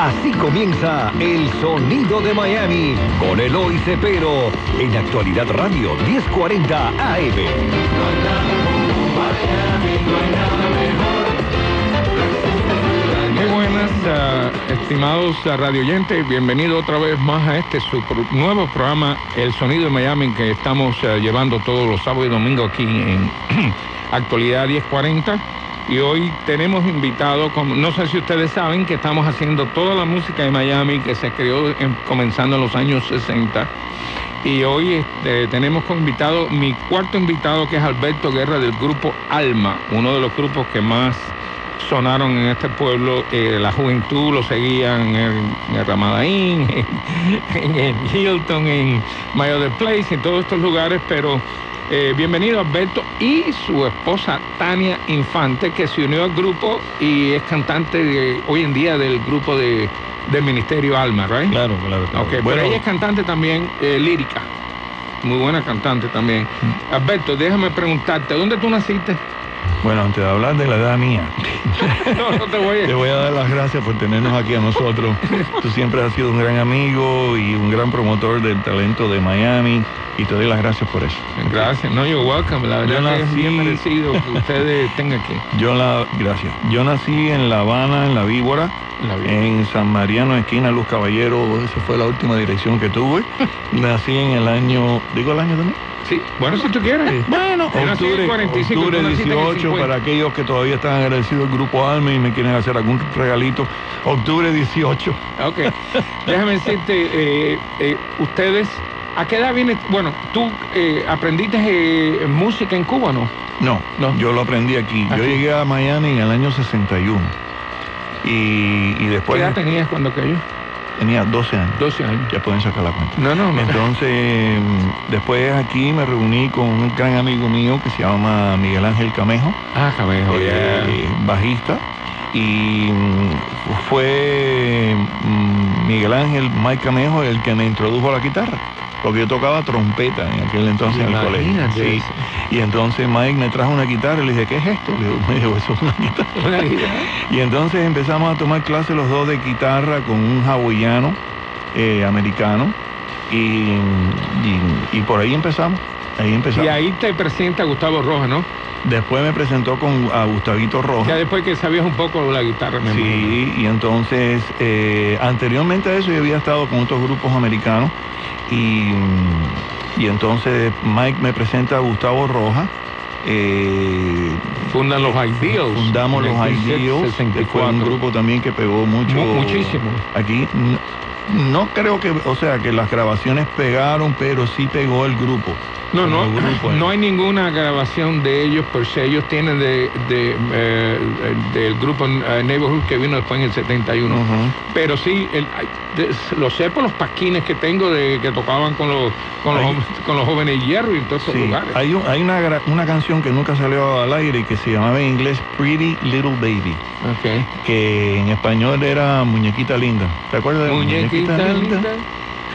Así comienza El Sonido de Miami con Eloy Cepero en Actualidad Radio 1040 AM. Muy buenas, uh, estimados uh, radioyentes, bienvenido otra vez más a este su nuevo programa El Sonido de Miami que estamos uh, llevando todos los sábados y domingos aquí en Actualidad 1040 y hoy tenemos invitado, como, no sé si ustedes saben, que estamos haciendo toda la música de Miami que se creó en, comenzando en los años 60. Y hoy este, tenemos como invitado mi cuarto invitado, que es Alberto Guerra del grupo Alma, uno de los grupos que más sonaron en este pueblo. Eh, la juventud lo seguían en el, Ramadaín, en, Hilton, en Mayo de Place, en todos estos lugares, pero eh, bienvenido Alberto y su esposa Tania Infante, que se unió al grupo y es cantante de, hoy en día del grupo de, del Ministerio Alma, ¿right? Claro, claro. claro. Okay, bueno. pero ella es cantante también eh, lírica, muy buena cantante también. Mm. Alberto, déjame preguntarte, ¿dónde tú naciste? Bueno, antes de hablar de la edad mía, no, no te, voy a... te voy a dar las gracias por tenernos aquí a nosotros. Tú siempre has sido un gran amigo y un gran promotor del talento de Miami y te doy las gracias por eso. Gracias, no, you're welcome. La verdad nací, que es bien merecido que ustedes tengan aquí. Yo la, gracias. Yo nací en La Habana, en La Víbora, la en San Mariano, esquina Luz Caballero, esa fue la última dirección que tuve. nací en el año, ¿digo el año también? Sí, bueno, si tú quieres. Bueno, octubre, 45, octubre 18, para aquellos que todavía están agradecidos al Grupo Alma y me quieren hacer algún regalito, octubre 18. Ok, déjame decirte, eh, eh, ustedes, ¿a qué edad viene? Bueno, tú eh, aprendiste música en Cuba, ¿no? ¿no? No, yo lo aprendí aquí. aquí. Yo llegué a Miami en el año 61. Y, y después... ¿Qué edad tenías cuando cayó? Tenía 12 años. 12 años. Ya pueden sacar la cuenta. No, no, no. Entonces, después aquí me reuní con un gran amigo mío que se llama Miguel Ángel Camejo. Ah, Camejo, eh, yeah. Bajista. Y fue Miguel Ángel, Mike Camejo, el que me introdujo a la guitarra. Porque yo tocaba trompeta en aquel entonces en el colegio. Sí. Y entonces Mike me trajo una guitarra y le dije, ¿qué es esto? Le digo, me dijo, eso es una guitarra. ¿Una guitarra? Y entonces empezamos a tomar clases los dos de guitarra con un hawaiano eh, americano. Y, y, y, por ahí empezamos. Ahí empezamos. Y ahí te presenta Gustavo Rojas, ¿no? Después me presentó con a Gustavito Rojas. Ya después que sabías un poco la guitarra. Me sí, imagino. y entonces, eh, anteriormente a eso yo había estado con otros grupos americanos y, y entonces Mike me presenta a Gustavo Rojas. Eh, Fundan los Ideals. Fundamos los Ideals. Que fue un grupo también que pegó mucho. Muchísimo. Aquí. No creo que, o sea, que las grabaciones pegaron, pero sí pegó el grupo. No, no, no hay ninguna grabación de ellos per se. Ellos tienen de, de, eh, del grupo uh, Neighborhood que vino después en el 71. Uh -huh. Pero sí, el, lo sé por los pasquines que tengo de que tocaban con los, con los, con los jóvenes hierro y en todos esos sí, lugares. Hay, un, hay una, una canción que nunca salió al aire que se llamaba en inglés Pretty Little Baby. Okay. Que en español era Muñequita Linda. ¿Te acuerdas de Muñequita, Muñequita Linda? linda?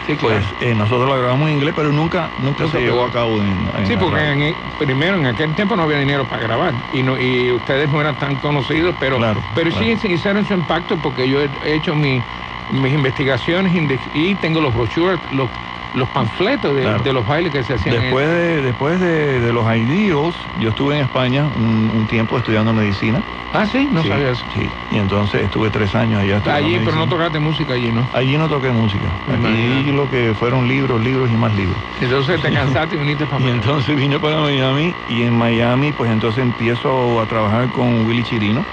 Sí, pues eh, nosotros lo grabamos en inglés, pero nunca, nunca se llevó a cabo en, en Sí, porque en, primero en aquel tiempo no había dinero para grabar y no y ustedes no eran tan conocidos, pero claro, pero claro. sí hicieron su impacto porque yo he, hecho mi, mis investigaciones y tengo los brochures, los los panfletos de, claro. de, los bailes que se hacían. Después de, después de, de los ideos, yo estuve en España un, un, tiempo estudiando medicina. Ah, sí, no sí, sabía eso. Sí, y entonces estuve tres años allá. Allí, medicina. pero no tocaste música allí, ¿no? Allí no toqué música. Allí lo que fueron libros, libros y más libros. Entonces te cansaste y viniste para Y entonces vine para Miami y en Miami pues entonces empiezo a trabajar con Willy Chirino.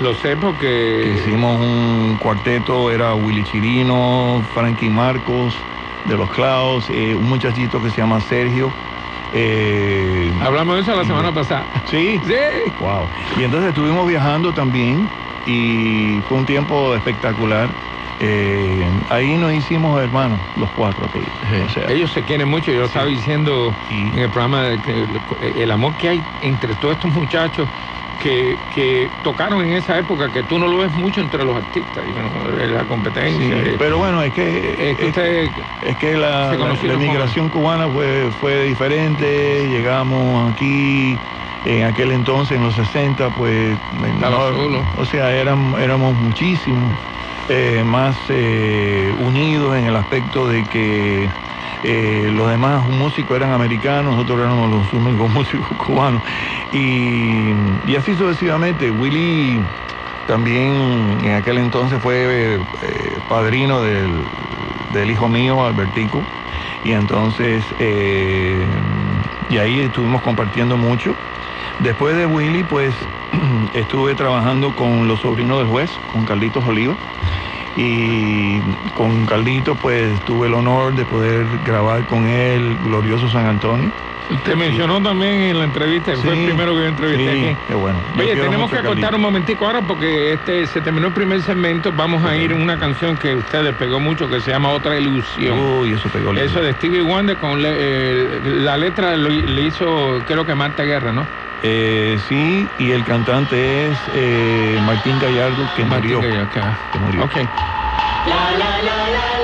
Lo sé porque... Hicimos un cuarteto, era Willy Chirino, Frankie Marcos, de los Clouds, eh, un muchachito que se llama Sergio. Eh, Hablamos de eso la semana pasada. Sí. Sí. Wow. Y entonces estuvimos viajando también y fue un tiempo espectacular. Eh, ahí nos hicimos hermanos, los cuatro. Que, sí. o sea, Ellos se quieren mucho, yo lo sí. estaba diciendo sí. en el programa, de que el amor que hay entre todos estos muchachos que, que, tocaron en esa época que tú no lo ves mucho entre los artistas, la competencia. Sí, pero bueno, es que es que, usted es que la, la, como... cubana fue, fue diferente, llegamos aquí en aquel entonces, en los 60, pues no, o sea, éramos, éramos muchísimos. eh, más eh, unidos en el aspecto de que eh, los demás músicos eran americanos, nosotros éramos los únicos músicos cubanos. Y, y así sucesivamente. Willy también en aquel entonces fue padrino del, del, hijo mío, Albertico. Y entonces, y ahí estuvimos compartiendo mucho. Después de Willy, pues estuve trabajando con los sobrinos del juez, con Carlitos Oliva. Y con Carlitos, pues tuve el honor de poder grabar con él Glorioso San Antonio. Te mencionó también en la entrevista, fue el primero que yo entrevisté sí, Qué bueno. Oye, tenemos que cortar un momentico ahora porque este se terminó el primer segmento. Vamos a ir en una canción que ustedes pegó mucho que se llama Otra Ilusión. Uy, eso pegó Eso de Stevie Wonder con eh, la letra le hizo, creo que Marta Guerra, ¿no? Eh, sí, y el cantante es eh, Martín Gallardo, que Martín murió. Gallardo, okay. Que murió. Okay. La, la, la,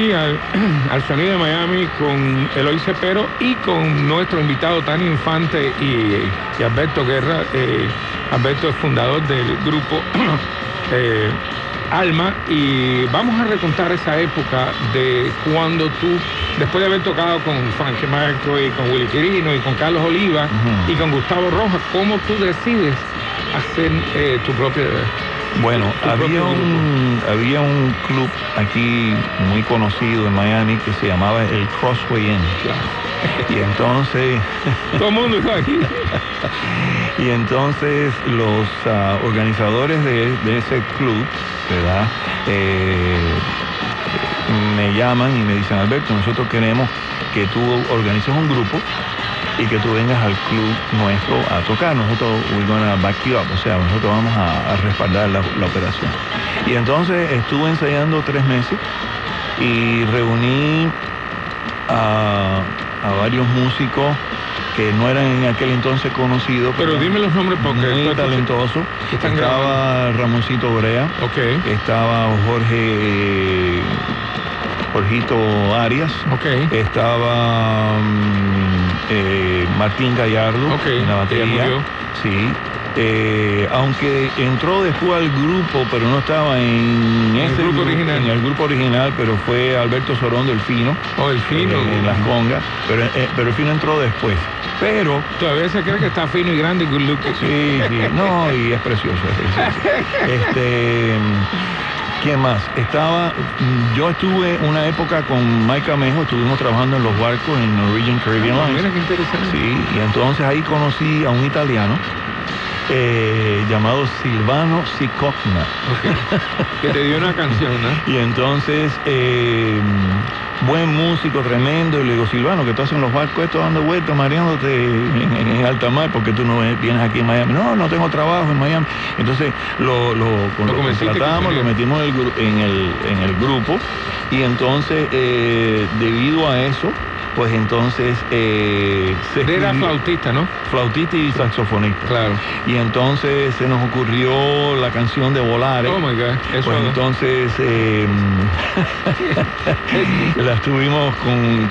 aquí al, Sonido de Miami con Eloy Cepero y con nuestro invitado Tani Infante y, Alberto Guerra. Eh, Alberto es fundador del grupo eh, Alma. Y vamos a recontar esa época de cuando tú, después de haber tocado con Frankie Marco y con Willy Quirino y con Carlos Oliva y con Gustavo Rojas, cómo tú decides hacer eh, tu propia bueno, había un, había un club aquí muy conocido en Miami que se llamaba el Crossway Inn. Y entonces... Todo el mundo iba aquí. y entonces los ah, organizadores de, ese club, ¿verdad? Eh, me llaman y me dicen, Alberto, nosotros queremos que tú organices un grupo y que tú vengas al club nuestro a tocar. Nosotros, we're gonna back you up, o sea, nosotros vamos a, respaldar la, operación. Y entonces estuve ensayando tres meses y reuní a, varios músicos que no eran en aquel entonces conocidos. Pero, dime los nombres porque muy talentoso. Estaba Ramoncito Brea. Okay. Estaba Jorge Jorgito Arias. Okay. Estaba eh, Martín Gallardo en la batería. Sí. Eh, aunque entró después al grupo, pero no estaba en, ese grupo, original. En el grupo original, pero fue Alberto Sorón del Fino. Oh, el Fino. Eh, en las congas. Pero, pero el Fino entró después. Pero. Todavía se cree que está fino y grande y good looking. Sí, sí. No, y es precioso. Es precioso. este. ¿Quién más? Estaba, yo estuve una época con Mike Amejo, estuvimos trabajando en los barcos en Norwegian Caribbean ah, Mira qué interesante. Sí, y entonces ahí conocí a un italiano eh, llamado Silvano Sicocna. que te dio una canción, ¿no? Y entonces, eh, buen músico, tremendo, y le digo, Silvano, que tú haces en los barcos estos dando vueltas, mareándote en, alta mar, porque tú no vienes aquí en Miami. No, no tengo trabajo en Miami. Entonces lo, lo, lo, contratamos, lo metimos en el, en el, grupo, y entonces, eh, debido a eso, pues entonces eh, era flautista, ¿no? Flautista y saxofonista. Claro. Y entonces se nos ocurrió la canción de Volare. Oh my God. Eso pues entonces eh, la estuvimos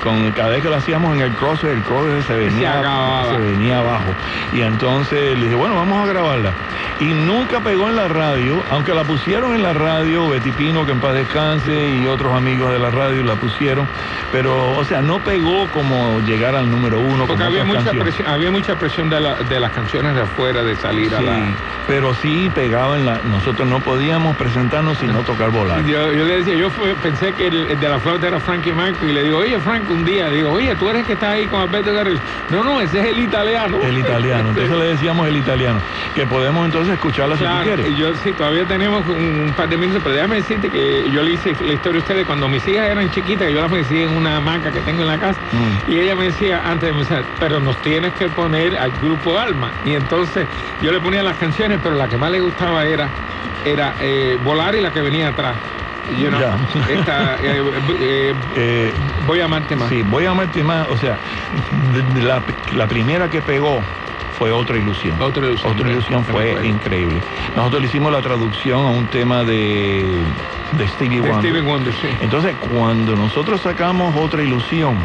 con, cada vez que lo hacíamos en el cross, el cross se venía, se, venía abajo. Y entonces le dije, bueno, vamos a grabarla. Y nunca pegó en la radio, aunque la pusieron en la radio, Betty Pino, que en paz descanse, y otros amigos de la radio la pusieron, pero, o sea, no pegó como llegar al número uno. Porque había mucha, presión, había mucha presión de, las canciones de afuera, de salir a la... pero sí pegaba en la... Nosotros no podíamos presentarnos sin no tocar volar. Yo, le decía, yo pensé que el, de la flauta era Frankie Marco y le digo, oye Frank, un día, digo, oye, tú eres que está ahí con Alberto Garrett. No, no, ese es el italiano. El italiano, entonces le decíamos el italiano, que podemos entonces escucharla si quieres. Yo sí, todavía tenemos un, par de minutos, pero déjame decirte que yo le hice la historia a ustedes cuando mis hijas eran chiquitas, yo las mecí en una hamaca que tengo en la casa, y ella me decía antes de empezar, pero nos tienes que poner al grupo Alma. Y entonces yo le ponía las canciones, pero la que más le gustaba era, era eh, Volar y la que venía atrás. Esta, eh, eh, voy a amarte más. Sí, voy a amarte más. O sea, la, la primera que pegó fue otra ilusión. Otra ilusión. Otra ilusión fue increíble. Nosotros le hicimos la traducción a un tema de, de Stevie Wonder. Entonces, cuando nosotros sacamos otra ilusión,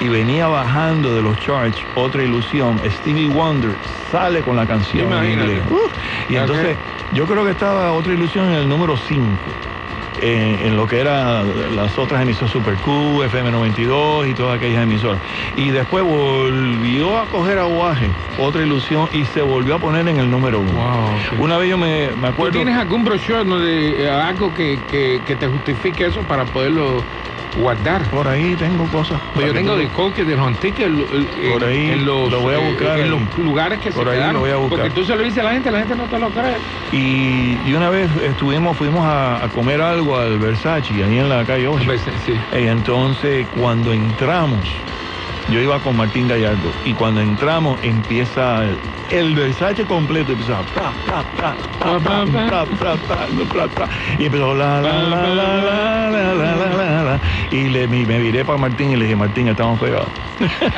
y venía bajando de los charts otra ilusión. Stevie Wonder sale con la canción en inglés. y entonces yo creo que estaba otra ilusión en el número 5. En, lo que eran las otras emisoras Super Q, FM92 y todas aquellas emisoras. Y después volvió a coger aguaje, otra ilusión, y se volvió a poner en el número uno. Una vez yo me, acuerdo... ¿Tú tienes algún brochure, de, eh, algo que, que te justifique eso para poderlo guardar. Por ahí tengo cosas. Pues yo tengo de que de los antiques por ahí en los, lo voy a buscar en, los lugares que por se ahí Lo voy a buscar. Porque tú se lo dices a la gente, la gente no te lo cree. Y, y una vez estuvimos, fuimos a, comer algo al Versace, ahí en la calle 8. Eh, entonces cuando entramos, yo iba con Martín Gallardo, y cuando entramos empieza el, Versace completo, empieza y empezó la la la la la la y me, viré para Martín y le dije, Martín, estamos pegados.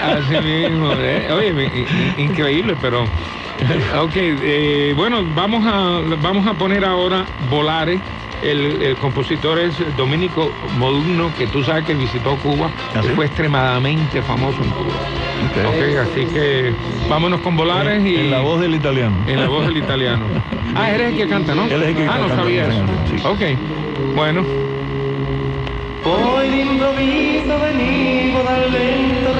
Así mismo, ¿eh? increíble, pero ok, bueno, vamos a vamos a poner ahora Volares el, compositor es Dominico Modugno, que tú sabes que visitó Cuba, ¿Ah, fue extremadamente famoso en Cuba. así que vámonos con Volares y... En la voz del italiano. En la voz del italiano. ah, eres el que canta, ¿no? Él es el que ah, no sabía eso. Ok, bueno. Hoy de improviso venido dal lento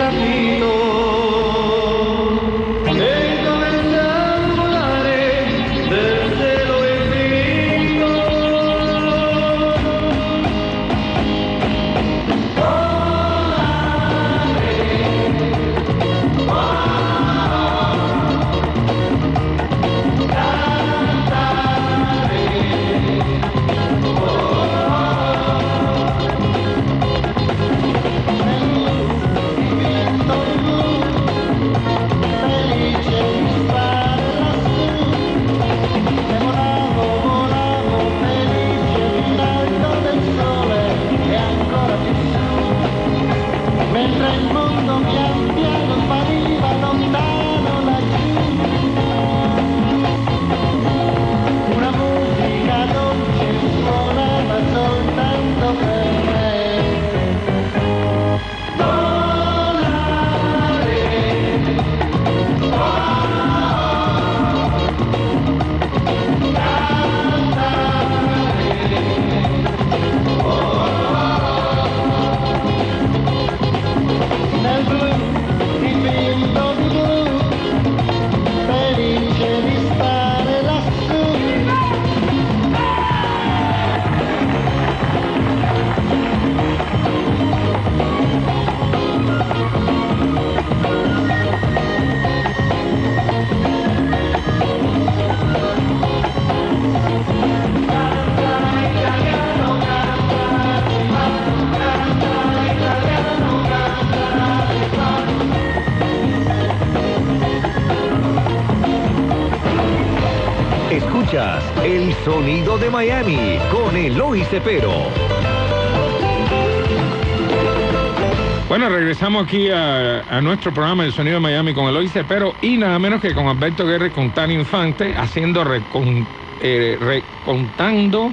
sonido de Miami con Eloy Cepero. Bueno, regresamos aquí a, nuestro programa El Sonido de Miami con Eloy Cepero y nada menos que con Alberto Guerra y con Tani Infante haciendo eh, recontando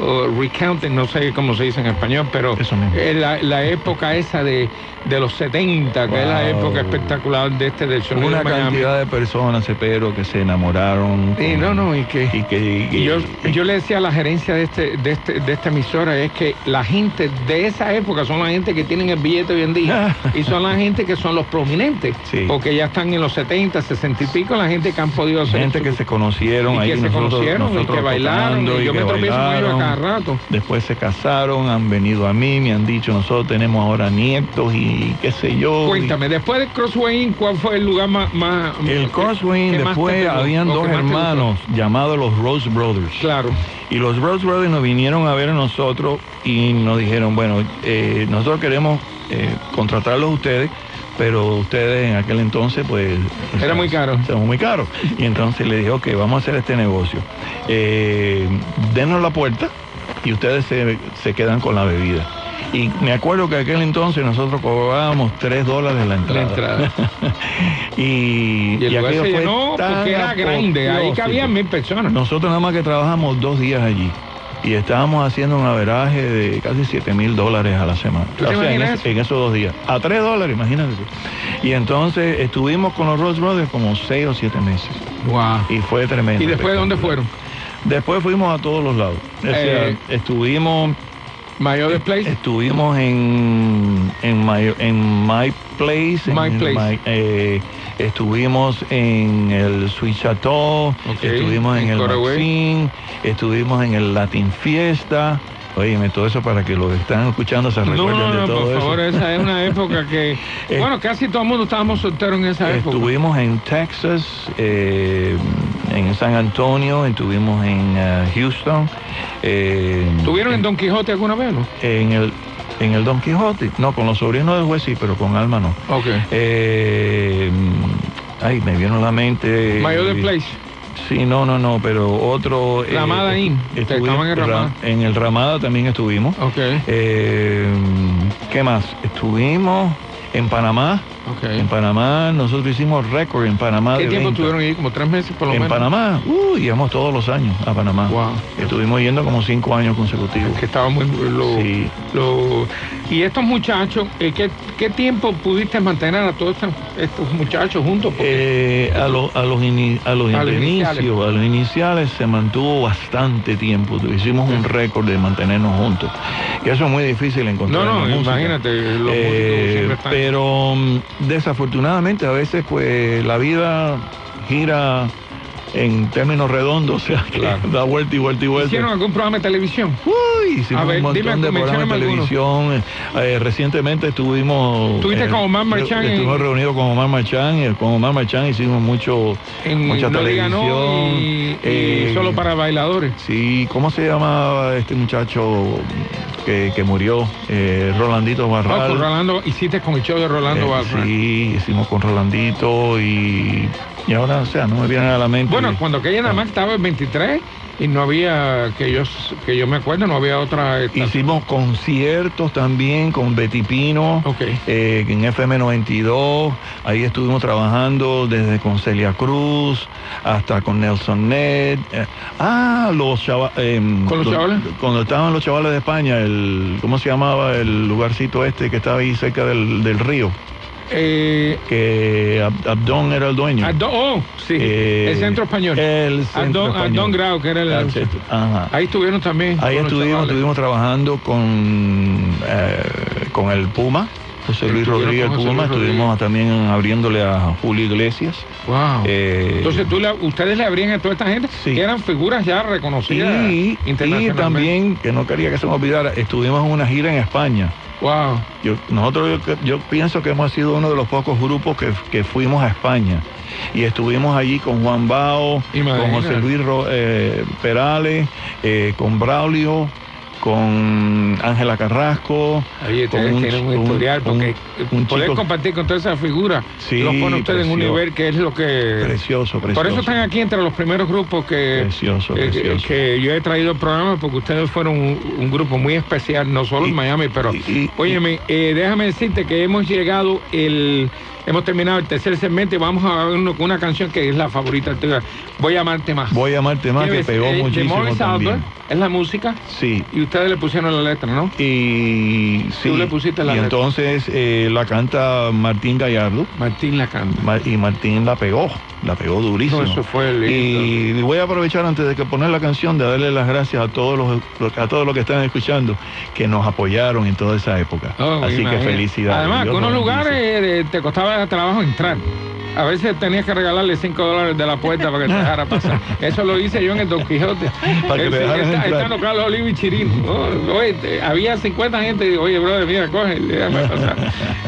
o recounting, no sé cómo se dice en español, pero es la, la época esa de, de los 70, que es la época espectacular de este del Sonido Una de Miami. cantidad de personas, pero que se enamoraron. Con- no, no, y que... Y que, y- Y yo, yo le decía a la gerencia de, este, de, este, de esta emisora es que la gente de esa época son la gente que tienen el billete hoy en día y son la gente que son los prominentes Sí. porque ya están en los 70, 60 y pico la gente que han podido hacer gente su- que se conocieron y ahí que se nosotros- conocieron y nosotros que bailaron y yo que me tropiezo con ellos a cada rato Después se casaron, han venido a mí, me han dicho, nosotros tenemos ahora nietos y qué sé yo. cuéntame después de Crossway Inn, ¿cuál fue el lugar más, el Crosswind, que más te después habían dos hermanos llamados los Rose Brothers. claro Y los Rose Brothers nos vinieron a ver a nosotros y nos dijeron, bueno, eh, nosotros queremos eh, contratarlos a ustedes, pero ustedes en aquel entonces, pues... Era muy caro. Son muy caros. Y entonces le dijo, ok, vamos a hacer este negocio. Eh, denos la puerta y ustedes se, se quedan con la bebida. Y me acuerdo que aquel entonces nosotros cobrábamos 3 dólares la entrada. La entrada. y, y el lugar aquello se fue llenó tan porque era grande ahí cabían mil personas Nosotros nada más que trabajamos dos días allí y estábamos haciendo un averaje de casi 7 mil dólares a la semana. ¿Tú te en, imaginas es- eso? en esos dos días. A 3 dólares, imagínate. Y entonces estuvimos con los Rose Brothers como 6 o 7 meses. wow Y fue tremendo. y después de dónde fueron Después fuimos a todos los lados. O sea, Eh, estuvimos, Place estuvimos en, en, my, en My Place. en- My en Place. My- eh, estuvimos en el Sweet Chateau. Estuvimos en, en el. Maxine. Estuvimos en el Latin Fiesta. Óyeme, todo eso para que los que están escuchando se recuerden no, de no, todo por eso. favor, esa es una época que, Eh, bueno, casi todo el mundo estábamos solteros en esa época. Estuvimos en Texas, eh, en San Antonio, estuvimos en eh, Houston. eh, ¿Tuvieron en Don Quijote alguna vez, no? en el en el Don Quijote, no, con los sobrinos del juez sí, pero con Alma no. Ok. Eh, ay, me vieron a la mente. Mayor de Place. Sí, no, no, no, pero otro. eh, Ramada Inn, estaban en Ramada. Ra- en el Ramada también estuvimos. Ok. Eh, ¿Qué más? Estuvimos en Panamá. En. Panamá, nosotros hicimos récord en Panamá. ¿Qué de tiempo venta. tuvieron ahí? Como tres meses por lo En menos. Panamá, uh, íbamos todos los años a Panamá. Wow. Estuvimos yendo como cinco años consecutivos. Que estaba muy... Lo, Sí. lo- y estos muchachos, eh, ¿qué, ¿qué tiempo pudiste mantener a todos estos, muchachos juntos? Eh, a, lo- a los, ini- a los A los inicios, iniciales. a los iniciales se mantuvo bastante tiempo. Hicimos un récord de mantenernos juntos. Y eso es muy difícil encontrar. no, en no, música. imagínate, los Eh, pero mm, desafortunadamente a veces pues la vida gira en términos redondos, o sea, que Claro. da vuelta y vuelta y vuelta. ¿Hicieron algún programa de televisión? Uy, hicimos A ver, un montón dime, de programas de televisión. Eh, recientemente estuvimos. ¿Estuviste con Omar Marchán en- Estuvimos reunidos con Omar Marchán. Y con Omar Marchán hicimos mucho, En mucha No Diga No televisión. y, y Eh, solo para bailadores. Sí, ¿cómo se llamaba este muchacho que, que murió? Eh, Rolandito Ah, Barral. con Rolando, hiciste con el show de Rolando Eh, Barra. Sí, hicimos con Rolandito y, y ahora, o sea, no me vienen a la mente. Bueno, cuando aquella nada más estaba el 23 y no había, que yo, que yo me acuerdo, no había otra... estación. Hicimos conciertos también con Betty Pino, Ok. eh, en FM 92. Ahí estuvimos trabajando desde con Celia Cruz hasta con Nelson Ned. Eh, ah, los chavales. ¿Con los chavales? Cuando estaban los chavales de España, el, ¿cómo se llamaba el lugarcito este que estaba ahí cerca del, del río? Eh, Que Ab- Abdón era el dueño. Ado- oh, sí, Eh, el centro español. El centro español. Adón Grau, que era el... Ah, centro- Ajá. Ahí estuvieron también. Ahí estuvimos, estuvimos trabajando con, eh, con el Puma, José Luis Rodríguez con Luis estuvimos también abriéndole a Julio Iglesias. Wow. Eh, Entonces tú le- ustedes le abrían a toda esta gente Sí. que eran figuras ya reconocidas y, y también, que no quería que se me olvidara, estuvimos en una gira en España. Wow. Yo, nosotros, yo, yo pienso que hemos sido uno de los pocos grupos que, que fuimos a España. Y estuvimos allí con Juan Bao, con Imagínate. José Luis Ro- eh, Perales, eh, con Braulio. Con Ángela Carrasco. Oye, ustedes tienen un historial, porque un poder chico- compartir con todas esas figuras, Sí, los pone ustedes en un nivel que es lo que... Precioso, precioso. Por eso están aquí entre los primeros grupos que, Precioso, eh, precioso. que yo he traído al programa, porque ustedes fueron un, un grupo muy especial, no solo Y- en Miami, pero... y- y- óyeme, eh, déjame decirte que hemos llegado el... Hemos terminado el tercer segmento y vamos a vernos con una canción que es la favorita tuya. Voy a amarte más. Voy a amarte más, que pegó Eh, muchísimo también. Es la música Sí. y ustedes le pusieron la letra, ¿no? Y sí. Tú le pusiste la y letra. entonces eh, la canta Martín Gallardo. Martín la canta. Y Martín la pegó, la pegó durísimo. No, eso fue lindo. Y voy a aprovechar antes de que poner la canción de darle las gracias a todos los a todos los que están escuchando que nos apoyaron en toda esa época. Oh, Así que felicidades. Además, algunos lugares eh, te costaba trabajo entrar. A veces tenías que regalarle 5 dólares de la puerta para que te dejara pasar. Eso lo hice yo en el Don Quijote. Para que te Eh, dejaran está- entrar. Estando Carlos Olivo y Chirino. Oh, oye, te- había 50 gente y digo, oye, brother, mira, coge, déjame pasar.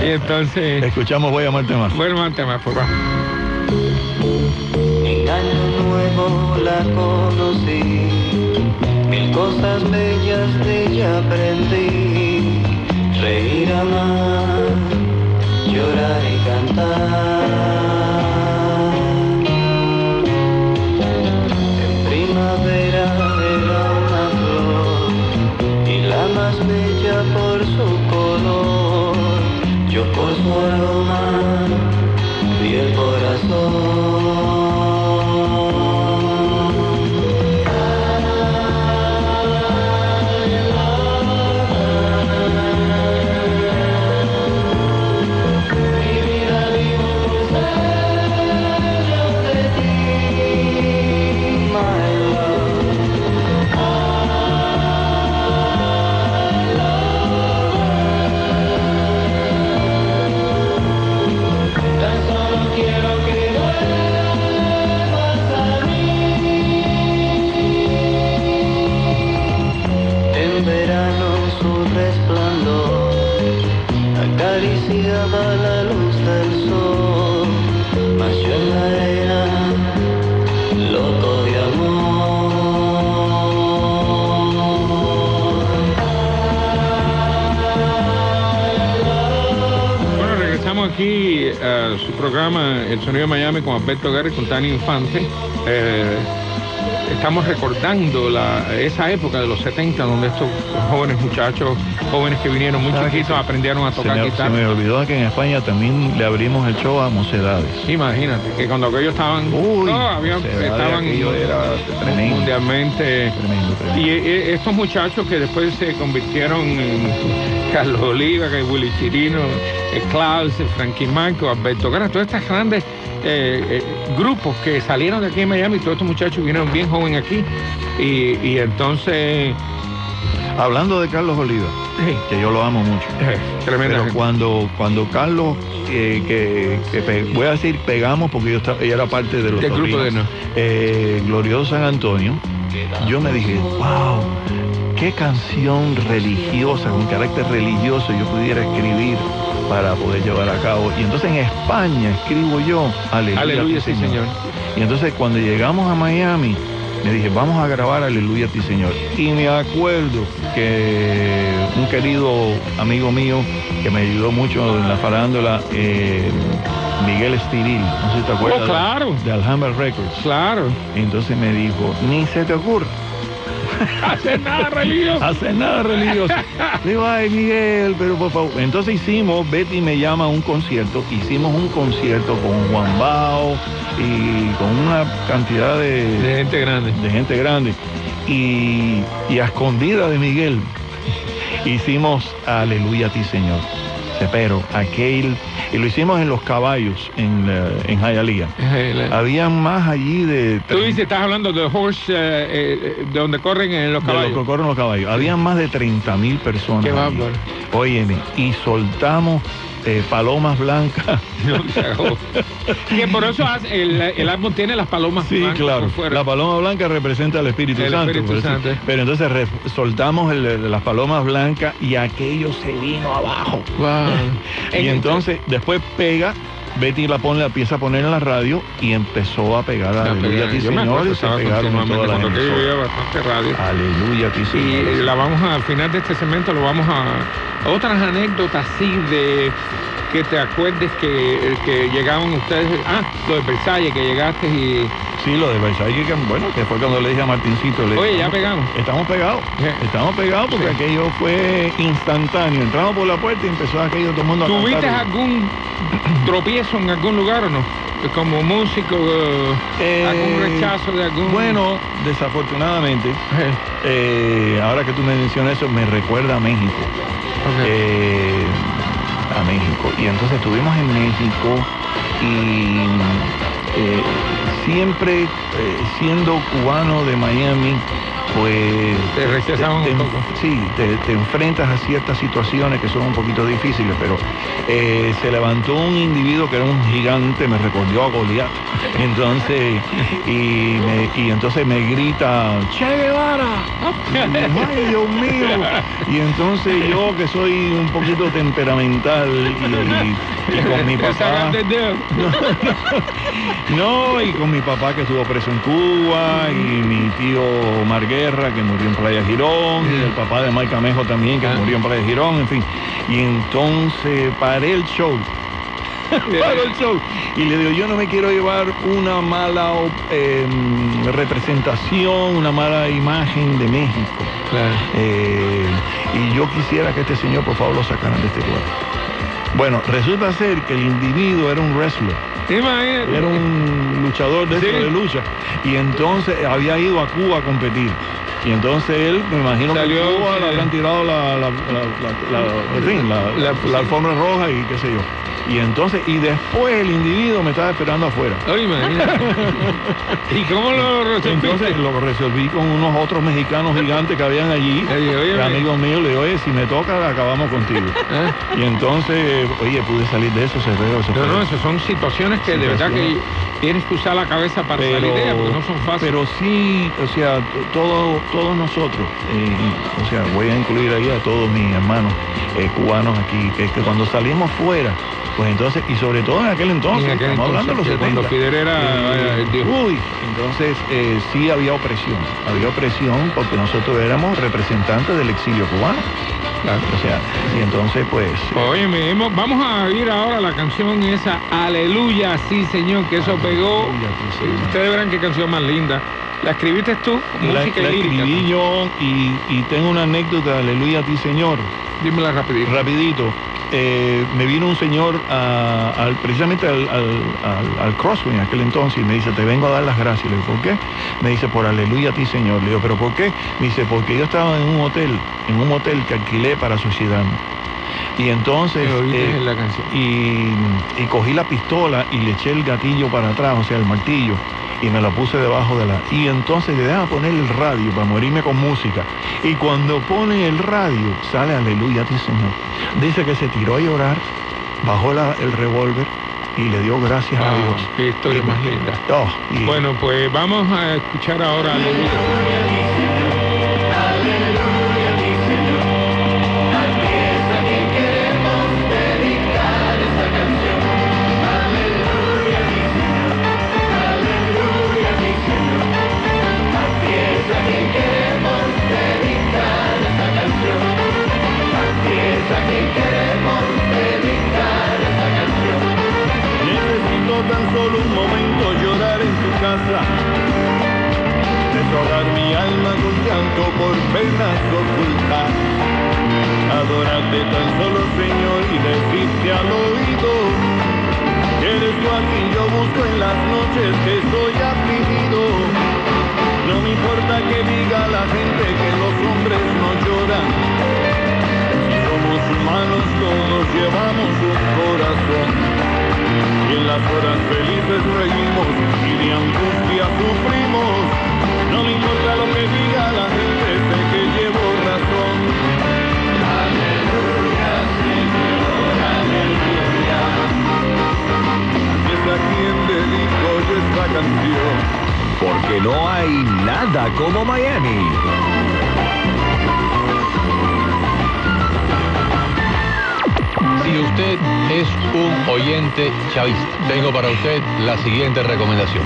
Y entonces, Escuchamos Voy a amarte más. bueno, antes más, por favor. En año nuevo la conocí, mil cosas bellas de ella aprendí, reír, amar, llorar y cantar. A su programa El Sonido de Miami con Alberto Guerra y con Tani Infante. Eh, estamos recordando la, esa época de los 70 donde estos jóvenes muchachos, jóvenes que vinieron muy chiquitos, aprendieron a Se tocar se guitarra. me olvidó que en España también le abrimos el show a Mocedades. Imagínate que cuando aquellos estaban, Uy, no, estaban aquello era tremendo. mundialmente. Tremendo, tremendo. Y eh, estos muchachos que después se convirtieron en Carlos Oliva, que Willy Chirino, eh, Klaus, eh, Frankie Marco, Alberto Guerra, todos estos grandes eh, eh, grupos que salieron de aquí en Miami, todos estos muchachos vinieron bien jóvenes aquí. Y, y entonces, Hablando de Carlos Oliva, que yo lo amo mucho. tremenda Pero cuando, cuando Carlos, eh, que, que pe- voy a decir pegamos porque yo estaba, ella era parte de los Del grupo de no. eh, Glorioso San Antonio, yo me dije, wow, qué canción religiosa, con carácter religioso yo pudiera escribir para poder llevar a cabo. Y entonces en España escribo yo, aleluya, señor. Y entonces cuando llegamos a Miami, me dije, vamos a grabar Aleluya a ti, Señor. Y me acuerdo que un querido amigo mío que me ayudó mucho en la farándula, eh, Miguel Estiril, no sé si te acuerdas. Oh, claro. De, de Alhambra Records. Claro. Entonces me dijo, ni se te ocurre Hacer nada religioso. hacer nada religioso. Le digo, ay Miguel, pero por favor. Entonces hicimos, Betty me llama a un concierto, hicimos un concierto con Juan Bao y con una cantidad De de, gente grande. de gente grande. Y, y a escondida de Miguel hicimos Aleluya a ti Señor. Pero aquel, y lo hicimos en los caballos en, eh, en Hialeah. Habían más allí de... Tú dices, estás hablando de horse, eh, eh, de donde corren en los De caballos. que corren los caballos. Habían más de 30 mil personas. Qué. Óyeme, y soltamos eh, palomas blancas. Que por eso hace- el, el álbum tiene las palomas Sí, blancas claro. por fuera. La paloma blanca representa al Espíritu El Santo. Espíritu pero, sí. Santo. Pero entonces re- soltamos el- las palomas blancas y aquello se vino abajo. Wow. Y En- entonces después pega Betty la pone, la empieza a poner en la radio y empezó a pegar a Aleluya a ti, Señor, y se pegaron todas las yo bastante radio. Aleluya a ti, Y Señor. la vamos a, al final de este segmento lo vamos a otras anécdotas así de que te acuerdes que, que llegaban ustedes, ah, lo de Versalles, que llegaste y Sí, lo de Versailles, que bueno, que fue cuando le dije a Martincito. Le Oye, ya "Estamos- pegamos". Estamos pegados. Estamos pegados porque Sí. aquello fue instantáneo. Entramos por la puerta y empezó aquello todo el mundo a ¿Tuviste cantar. algún tropiezo en algún lugar o no? Como músico, eh, Eh, algún rechazo de algún... Bueno, desafortunadamente, Eh, eh, ahora que tú me mencionas eso, me recuerda a México. a México. Y entonces estuvimos en México y eh, siempre eh, siendo cubano de Miami, pues... Te rechazaban un poco. Sí, te, te enfrentas a ciertas situaciones que son un poquito difíciles, pero eh, se levantó un individuo que era un gigante, me recordó a Goliat. Entonces, y, me- y entonces me grita, Che Guevara. Ay, Dios mío. Y entonces yo que soy un poquito temperamental y, y con mi papá. dedo. No, y con mi papá que estuvo preso en Cuba, y mi tío Que murió en Playa Girón, el papá de Mike Camejo también que Ah. murió en Playa Girón, en fin. Y entonces paré el show. Paró el show. Y le digo, yo no me quiero llevar una mala eh, representación, una mala imagen de México. Claro. Eh, y yo quisiera que este señor, por favor, lo sacaran de este lugar. Bueno, resulta ser que el individuo era un wrestler. Imagínate. Era un luchador de, Sí. de lucha. Y entonces había ido a Cuba a competir. Y entonces él, me imagino Salió, que en Cuba le habrán tirado la, alfombra roja y qué sé yo. Y entonces, y después el individuo me estaba esperando afuera. Oye, imagínate. ¿Y cómo lo resolviste? Entonces lo resolví con unos otros mexicanos gigantes que habían allí. Oye, oye, amigos míos, le digo, oye, si me toca, acabamos contigo. ¿Eh? Y entonces, oye, pude salir de eso, se eso No, fue- no, esas son situaciones que de verdad que tienes que usar la cabeza para salir de ellas, porque no son fáciles. pero sí, o sea, todo, todos nosotros, eh, o sea, voy a incluir ahí a todos mis hermanos eh, cubanos aquí, que, que cuando salimos fuera, pues entonces, y sobre todo en aquel entonces, En aquel estamos hablando de los entonces, 70. cuando Fidel era, eh, Dios. uy, entonces eh, sí había opresión, había opresión porque nosotros éramos representantes del exilio cubano, Claro. o sea, y entonces pues... Oye, hemos- vamos a oír ahora la canción esa, Aleluya, sí señor, que eso pegó. Aleluya, sí, señor. Ustedes verán qué canción más linda. ¿La escribiste tú? La, Música la y lírica. escribí yo y, y tengo una anécdota, aleluya a ti Señor. Dímela rapidito. Rapidito, eh, me vino un señor a- precisamente al, al, al- al Crossway en aquel entonces y me dice, te vengo a dar las gracias. Le digo, ¿por qué? Me dice, por aleluya a ti Señor. Le digo, ¿pero por qué? Me dice, porque yo estaba en un hotel, en un hotel que alquilé para suicidarme. Y entonces... Eh, en la canción. y, y cogí la pistola y le eché el gatillo para atrás, o sea, el martillo, y me lo puse debajo de la... Y entonces le deja poner el radio para morirme con música. Y cuando pone el radio, sale aleluya a ti, Señor. Dice que se tiró a llorar, bajó la- el revólver y le dio gracias a Ah, Dios. qué historia Y- más linda. Oh, y- Bueno, pues vamos a escuchar ahora Aleluya. Deshogar mi alma con llanto por penas ocultas. Adorarte tan solo, Señor, y decirte al oído que eres tú a quien yo busco en las noches que estoy afligido. No me importa que diga la gente que los hombres no lloran. Si somos humanos, todos llevamos un corazón. Y en las horas felices reímos y de angustia sufrimos. No me importa lo que diga la gente, sé que llevo razón. Aleluya, Señor, aleluya. Es a quien dedico yo esta canción. Porque no hay nada como Miami. Si usted es un oyente chavista. Tengo para usted la siguiente recomendación.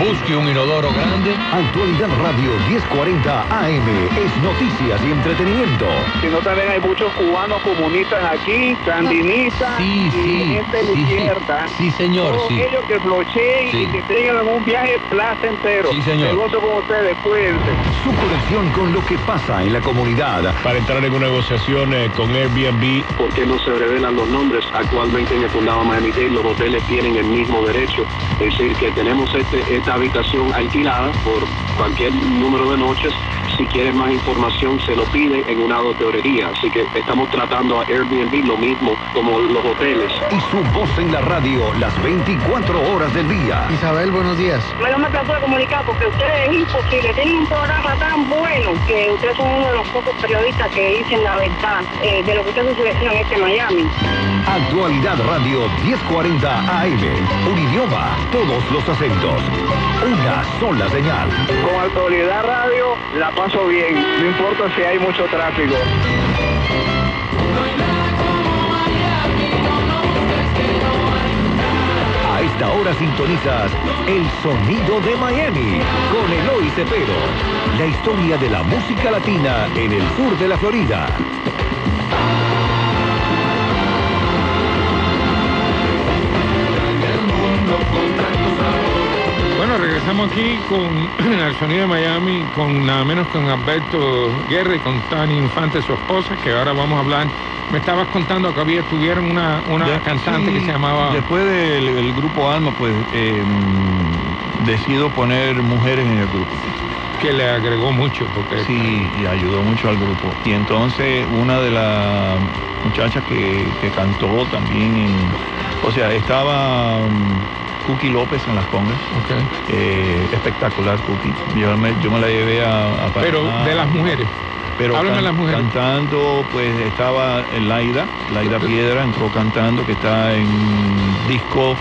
Busque un inodoro grande. Actualidad Radio 1040 AM es noticias y entretenimiento. Sino también hay muchos cubanos comunistas aquí, sandinistas Sí, y sí, gente de sí, izquierda. Sí, señor, Todos sí. ellos que flocheen Sí. y que tengan un viaje placentero. Sí, señor. Negocio con ustedes, cuídense. Su conexión con lo que pasa en la comunidad. para entrar en una negociación eh, con Airbnb. ¿Por qué no se revelan los nombres? Actualmente en el condado Miami-Dade los hoteles tienen el mismo derecho. Es decir, que tenemos este- esta habitación alquilada por cualquier número de noches. Si quieren más información, se lo pide en una teorería. Así que estamos tratando a Airbnb lo mismo como los hoteles. Y su voz en la radio las 24 horas del día. Isabel, buenos días. Bueno, me trato de comunicar porque ustedes es imposible. Tienen un programa tan bueno que ustedes son uno de los pocos periodistas que dicen la verdad eh, de lo que está sucediendo en este Miami. Actualidad Radio 1040 AM. Un idioma, todos los acentos. Una sola señal. Con Actualidad Radio la paso bien, no importa si hay mucho tráfico. A esta hora sintonizas El Sonido de Miami con Eloy Cepero. La historia de la música latina en el sur de la Florida. Regresamos aquí con el sonido de Miami, con nada menos con Alberto Guerra y con Tani Infante, su esposa, que ahora vamos a hablar. Me estabas contando que había tuvieron una, una Ya, cantante sí, que se llamaba. Después del el grupo Alma, pues eh, mm, decido poner mujeres en el grupo. Que le agregó mucho, porque Sí, y ayudó mucho al grupo. Y entonces una de las muchachas que, que cantó también en. O sea, estaba mm, Cookie López en las congas. Eh, espectacular Cookie. Yo me, yo me la llevé a, a Pero de las mujeres. Pero Háblame can- las mujeres. cantando, pues estaba Laida, Laida Piedra, entró cantando, que está en disco,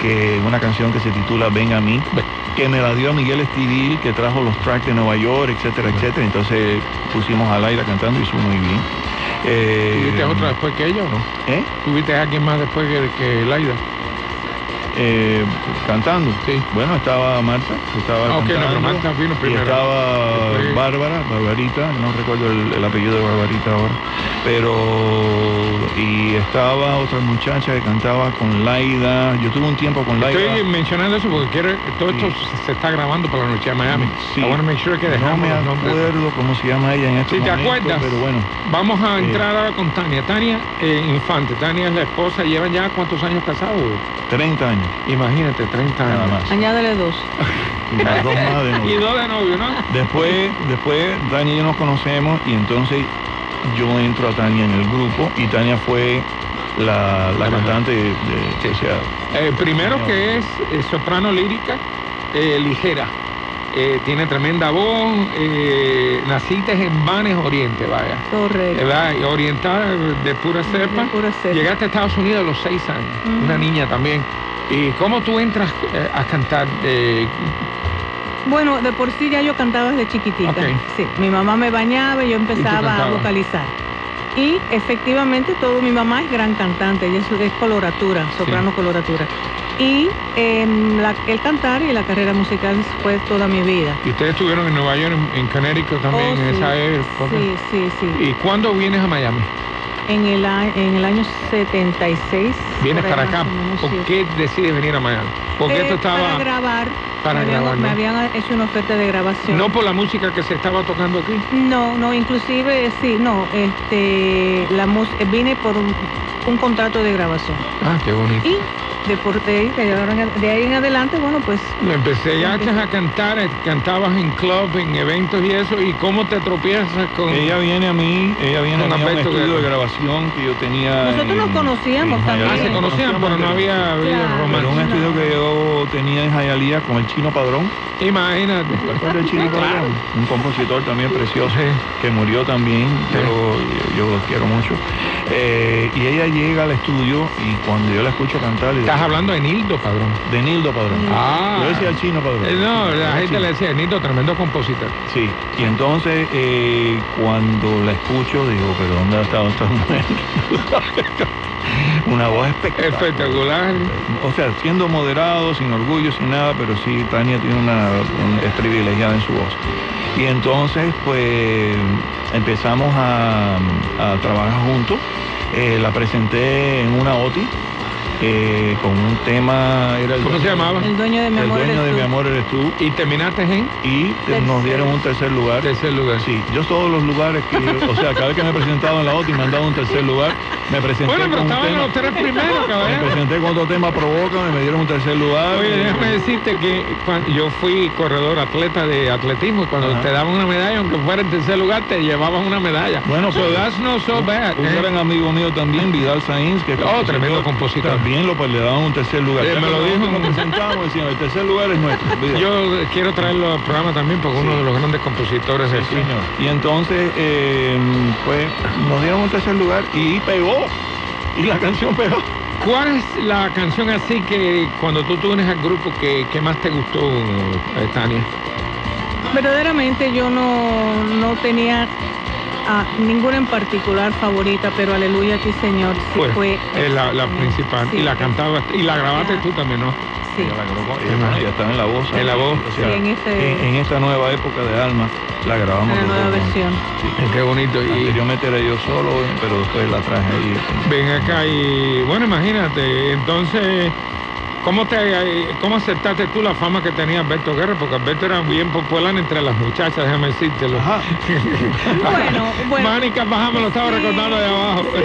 que una canción que se titula Ven a mí, que me la dio Miguel Estivil, que trajo los tracks de Nueva York, etcétera, etcétera. Entonces pusimos a Laida cantando y hizo muy bien. Eh, ¿Tuviste otra después que ella o no? ¿Eh? ¿Tuviste a alguien más después que, que Laida? Eh, cantando. Sí. Bueno, estaba Marta, estaba Ah, ok, no, pero cantando, Marta vino y primero. estaba Después- Bárbara, Barbarita, no recuerdo el, el apellido de Barbarita ahora, pero y estaba otra muchacha que cantaba con Laida. Yo tuve un tiempo con Laida. Estoy mencionando eso porque quiero, todo esto se- se está grabando para la noche de Miami. Sí. I wanna make sure que no dejamos me los nombres. acuerdo cómo se llama ella en este Si te acuerdas, pero bueno, vamos a Eh. entrar ahora con Tania. Tania eh, Infante, Tania es la esposa, llevan ya cuántos años casados? 30 años, Imagínate, 30 nada años. más. Añádele dos. Y las dos más de Y novio. dos de novio, ¿no? Después, después Tania y yo nos conocemos y entonces yo entro a Tania en el grupo y Tania fue la, cantante de, de- Sí. o sea, Eh, primero que es eh, soprano lírica, eh, ligera. Eh, tiene tremenda voz. Eh, naciste en Vanes Oriente, vaya. Correcto. Eh, Orientada de pura cepa. De pura cepa. Llegaste a Estados Unidos a los seis años. Una niña también. ¿Y cómo tú entras eh, a cantar? Eh, Bueno, de por sí ya yo cantaba desde chiquitita. Ok. Sí, mi mamá me bañaba y yo empezaba a vocalizar. Y efectivamente todo mi mamá es gran cantante, ella es, es coloratura, soprano coloratura. Y em, la- el cantar y la carrera musical fue toda mi vida. y ustedes estuvieron en Nueva York, en, en Connecticut también, Oh, en sí. esa época. Sí, sí, sí. ¿Y cuándo vienes a Miami? En el, en el año 76. Vienes para acá. ¿Por qué decides venir a Miami? Porque Eh, esto estaba... Para grabar. Para me, habían, grabar, ¿no? me habían hecho una oferta de grabación. No por la música que se estaba tocando aquí. No, no, inclusive sí, no, este, la vine por un, un contrato de grabación Ah, qué bonito. y de, por, de, ahí- en- de ahí en adelante, bueno, pues Empecé ya Empecé. a cantar, eh, cantabas en club, en eventos y eso, y cómo te tropiezas con... ella viene a mí, ella viene Con a mí a un estudio de grabación que yo tenía. Nosotros nos conocíamos en también. Ah, se conocían, pero no había habido romance. un estudio que yo tenía en Hialeah con el Chino Padrón. Imagínate. Un compositor también precioso que murió también, pero yo los quiero mucho. Eh, y ella llega al estudio y cuando yo la escucho cantar... le Estás hablando de Nildo, padrón. de Nildo Padrón. Ah. Yo decía el chino Padrón. Eh, No, la gente chino. le decía, Nildo, tremendo compositor. Sí, y entonces eh, cuando la escucho digo, pero ¿dónde ha estado esta mujer? Una voz espectacular. Espectacular. O sea, siendo moderado, sin orgullo, sin nada, pero sí, Tania tiene una, un- es privilegiada en su voz. Y entonces, pues, empezamos a, a trabajar juntos. Eh, la presenté en una OTI eh, con un tema... Era el ¿Cómo se llamaba? El dueño de mi El amor dueño eres de tú. mi amor eres tú. Y terminaste en Y nos dieron un tercer lugar. tercer lugar. Sí, yo todos los lugares que, o sea, cada vez que me he presentado en la OTI me han dado un tercer lugar, me presenté Bueno, pero con un estaban tema, los tres primeros, me presenté con otro tema provoca, me dieron un tercer lugar. Oye, déjame decirte que cuando yo fui corredor atleta de atletismo y cuando Ajá. te daban una medalla, aunque fuera en tercer lugar, te llevaban una medalla. Bueno, so pues, that's not so bad. Un eh. gran amigo mío también, Vidal Sainz, que es Oh, tremendo compositor. También lo, pues, le daban un tercer lugar. Eh, me lo dijo. nos presentamos, decían, el tercer lugar es nuestro. Yo quiero traerlo al programa también porque uno de los grandes compositores es Sí, señor. Y entonces, eh, pues, nos dieron un tercer lugar y pegó. Y la canción pegó. ¿Cuál es la canción así que cuando tú unes al grupo que, que más te gustó, eh, Tania? Verdaderamente yo no, no tenía ah, ninguna en particular favorita, pero aleluya a ti Señor sí Pues, fue. es la, la principal. Sí. y la cantabas, y la grabaste Ya. tú también, ¿no? Sí. Ella la grabó, ella, bueno, ella estaba en la voz. En la voz. O sea, Sí, en ese- en, en esta nueva época de Alma, la grabamos. Una los nueva versión. Sí. Qué bonito. Y Anteriormente era yo solo, pero después la traje ahí. ven acá y bueno, imagínate, entonces, ¿cómo te cómo aceptaste tú la fama que tenía Alberto Guerra? Porque Alberto era bien popular entre las muchachas, déjame decírtelo. Ajá. Bueno, bueno. Mónica, bajamos, lo estaba Sí. recordando de abajo.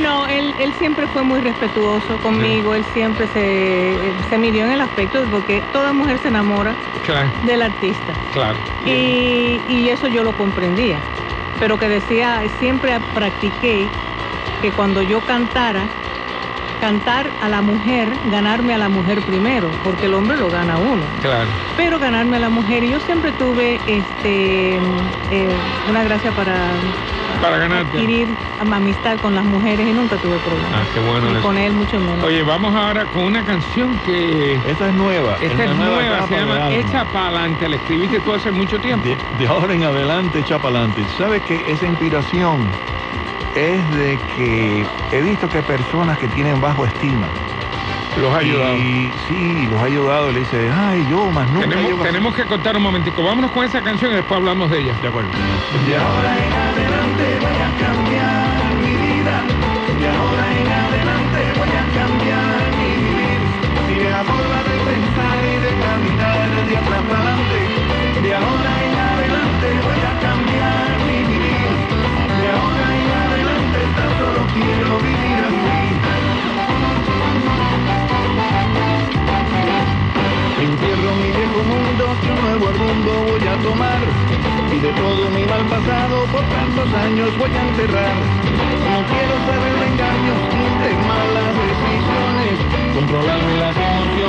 No, él, él siempre fue muy respetuoso conmigo, él siempre se, se midió en el aspecto de porque toda mujer se enamora claro, del artista. claro. Y, y eso yo lo comprendía. Pero que decía, siempre practiqué que cuando yo cantara, cantar a la mujer, ganarme a la mujer primero, porque el hombre lo gana uno. Claro. Pero ganarme a la mujer, y yo siempre tuve este eh, una gracia para Para ganarte. adquirir amistad con las mujeres y nunca tuve problemas. Ah, qué bueno y eso. con él mucho menos. Oye, vamos ahora con una canción que Esta es nueva. esta es nueva, etapa se llama. Echa para adelante. La escribiste tú hace mucho tiempo. De, de ahora en adelante, echa para adelante. ¿Sabes que esa inspiración es de que he visto que personas que tienen bajo estima Los ha ayudado. y sí, los ha ayudado le dice, ay, yo más nunca Tenemos, tenemos que contar un momentico. Vámonos con esa canción y después hablamos de ella. De acuerdo. De nuevo rumbo voy a tomar y de todo mi mal pasado por tantos años voy a enterrar. No quiero saber de engaños ni de malas decisiones, controlarme las emociones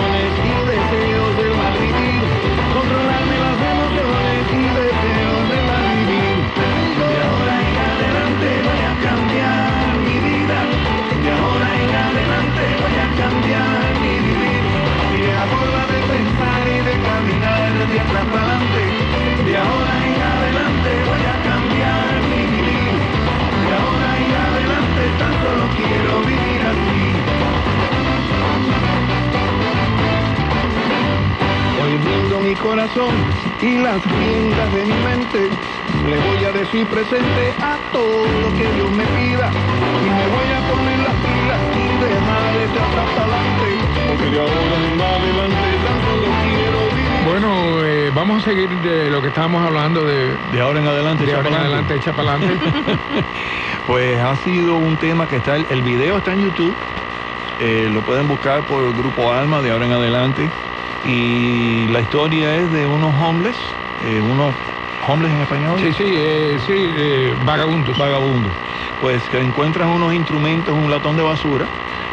de para adelante. De ahora en adelante voy a cambiar mi vivir. De ahora en adelante tan solo quiero vivir así. Hoy brindo mi corazón y las riendas de mi mente. Le voy a decir presente a todo lo que Dios me pida. Y me voy a poner las pilas y dejar ese atrás para adelante. Porque de ahora en adelante Bueno, eh, vamos a seguir de lo que estábamos hablando de, De ahora en adelante, de echa ahora en para adelante, echa para adelante. Pues ha sido un tema que está, el, el video está en YouTube, eh, lo pueden buscar por el grupo Alma de ahora en adelante. Y la historia es de unos homeless, eh, unos homeless en español. sí, sí, eh, sí, eh, vagabundos. vagabundos, pues que encuentran unos instrumentos, un latón de basura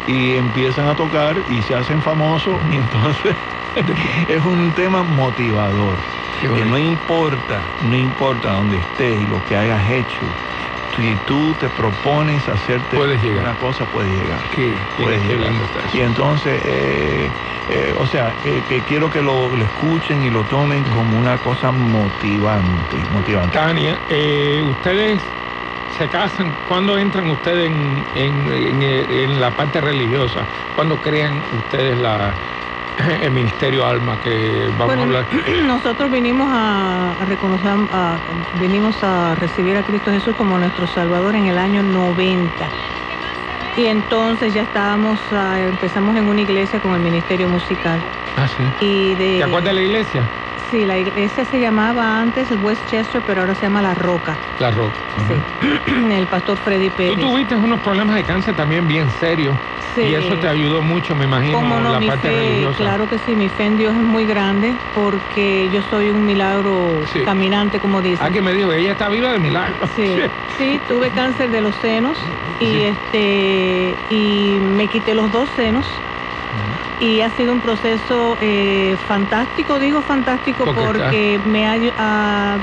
y empiezan a tocar y se hacen famosos y entonces es un tema motivador. Que no importa, no importa dónde estés y lo que hayas hecho, si tú te propones hacerte una cosa, puedes llegar. Qué- Puedes llegar. Y entonces, eh, eh, o sea, que, que quiero que lo, lo escuchen y lo tomen como una cosa motivante, motivante. Tania, eh, ustedes se casan, ¿cuándo entran ustedes en, en- en- en la parte religiosa? ¿Cuándo crean ustedes la, el ministerio Alma que vamos Bueno, a hablar? nosotros vinimos a, a reconocer, a- vinimos a recibir a Cristo Jesús como nuestro Salvador en el año 90. Y entonces ya estábamos, ah, empezamos en una iglesia con el ministerio musical. Ah, sí. Y de, ¿Te acuerdas de la iglesia? Sí, la iglesia se llamaba antes el Westchester, pero ahora se llama La Roca. La Roca. Sí. el pastor Freddy Tú Pérez. tuviste unos problemas de cáncer también bien serios. Sí. Y eso te ayudó mucho, me imagino, Cómo no, la mi parte fe, religiosa. claro que sí, mi fe en Dios es muy grande porque yo soy un milagro Sí. caminante, como dicen. Ah, que me dijo, ella está viva de milagro. Sí, sí, tuve cáncer de los senos y este y me quité los dos senos y ha sido un proceso eh, fantástico, digo fantástico Porque me ha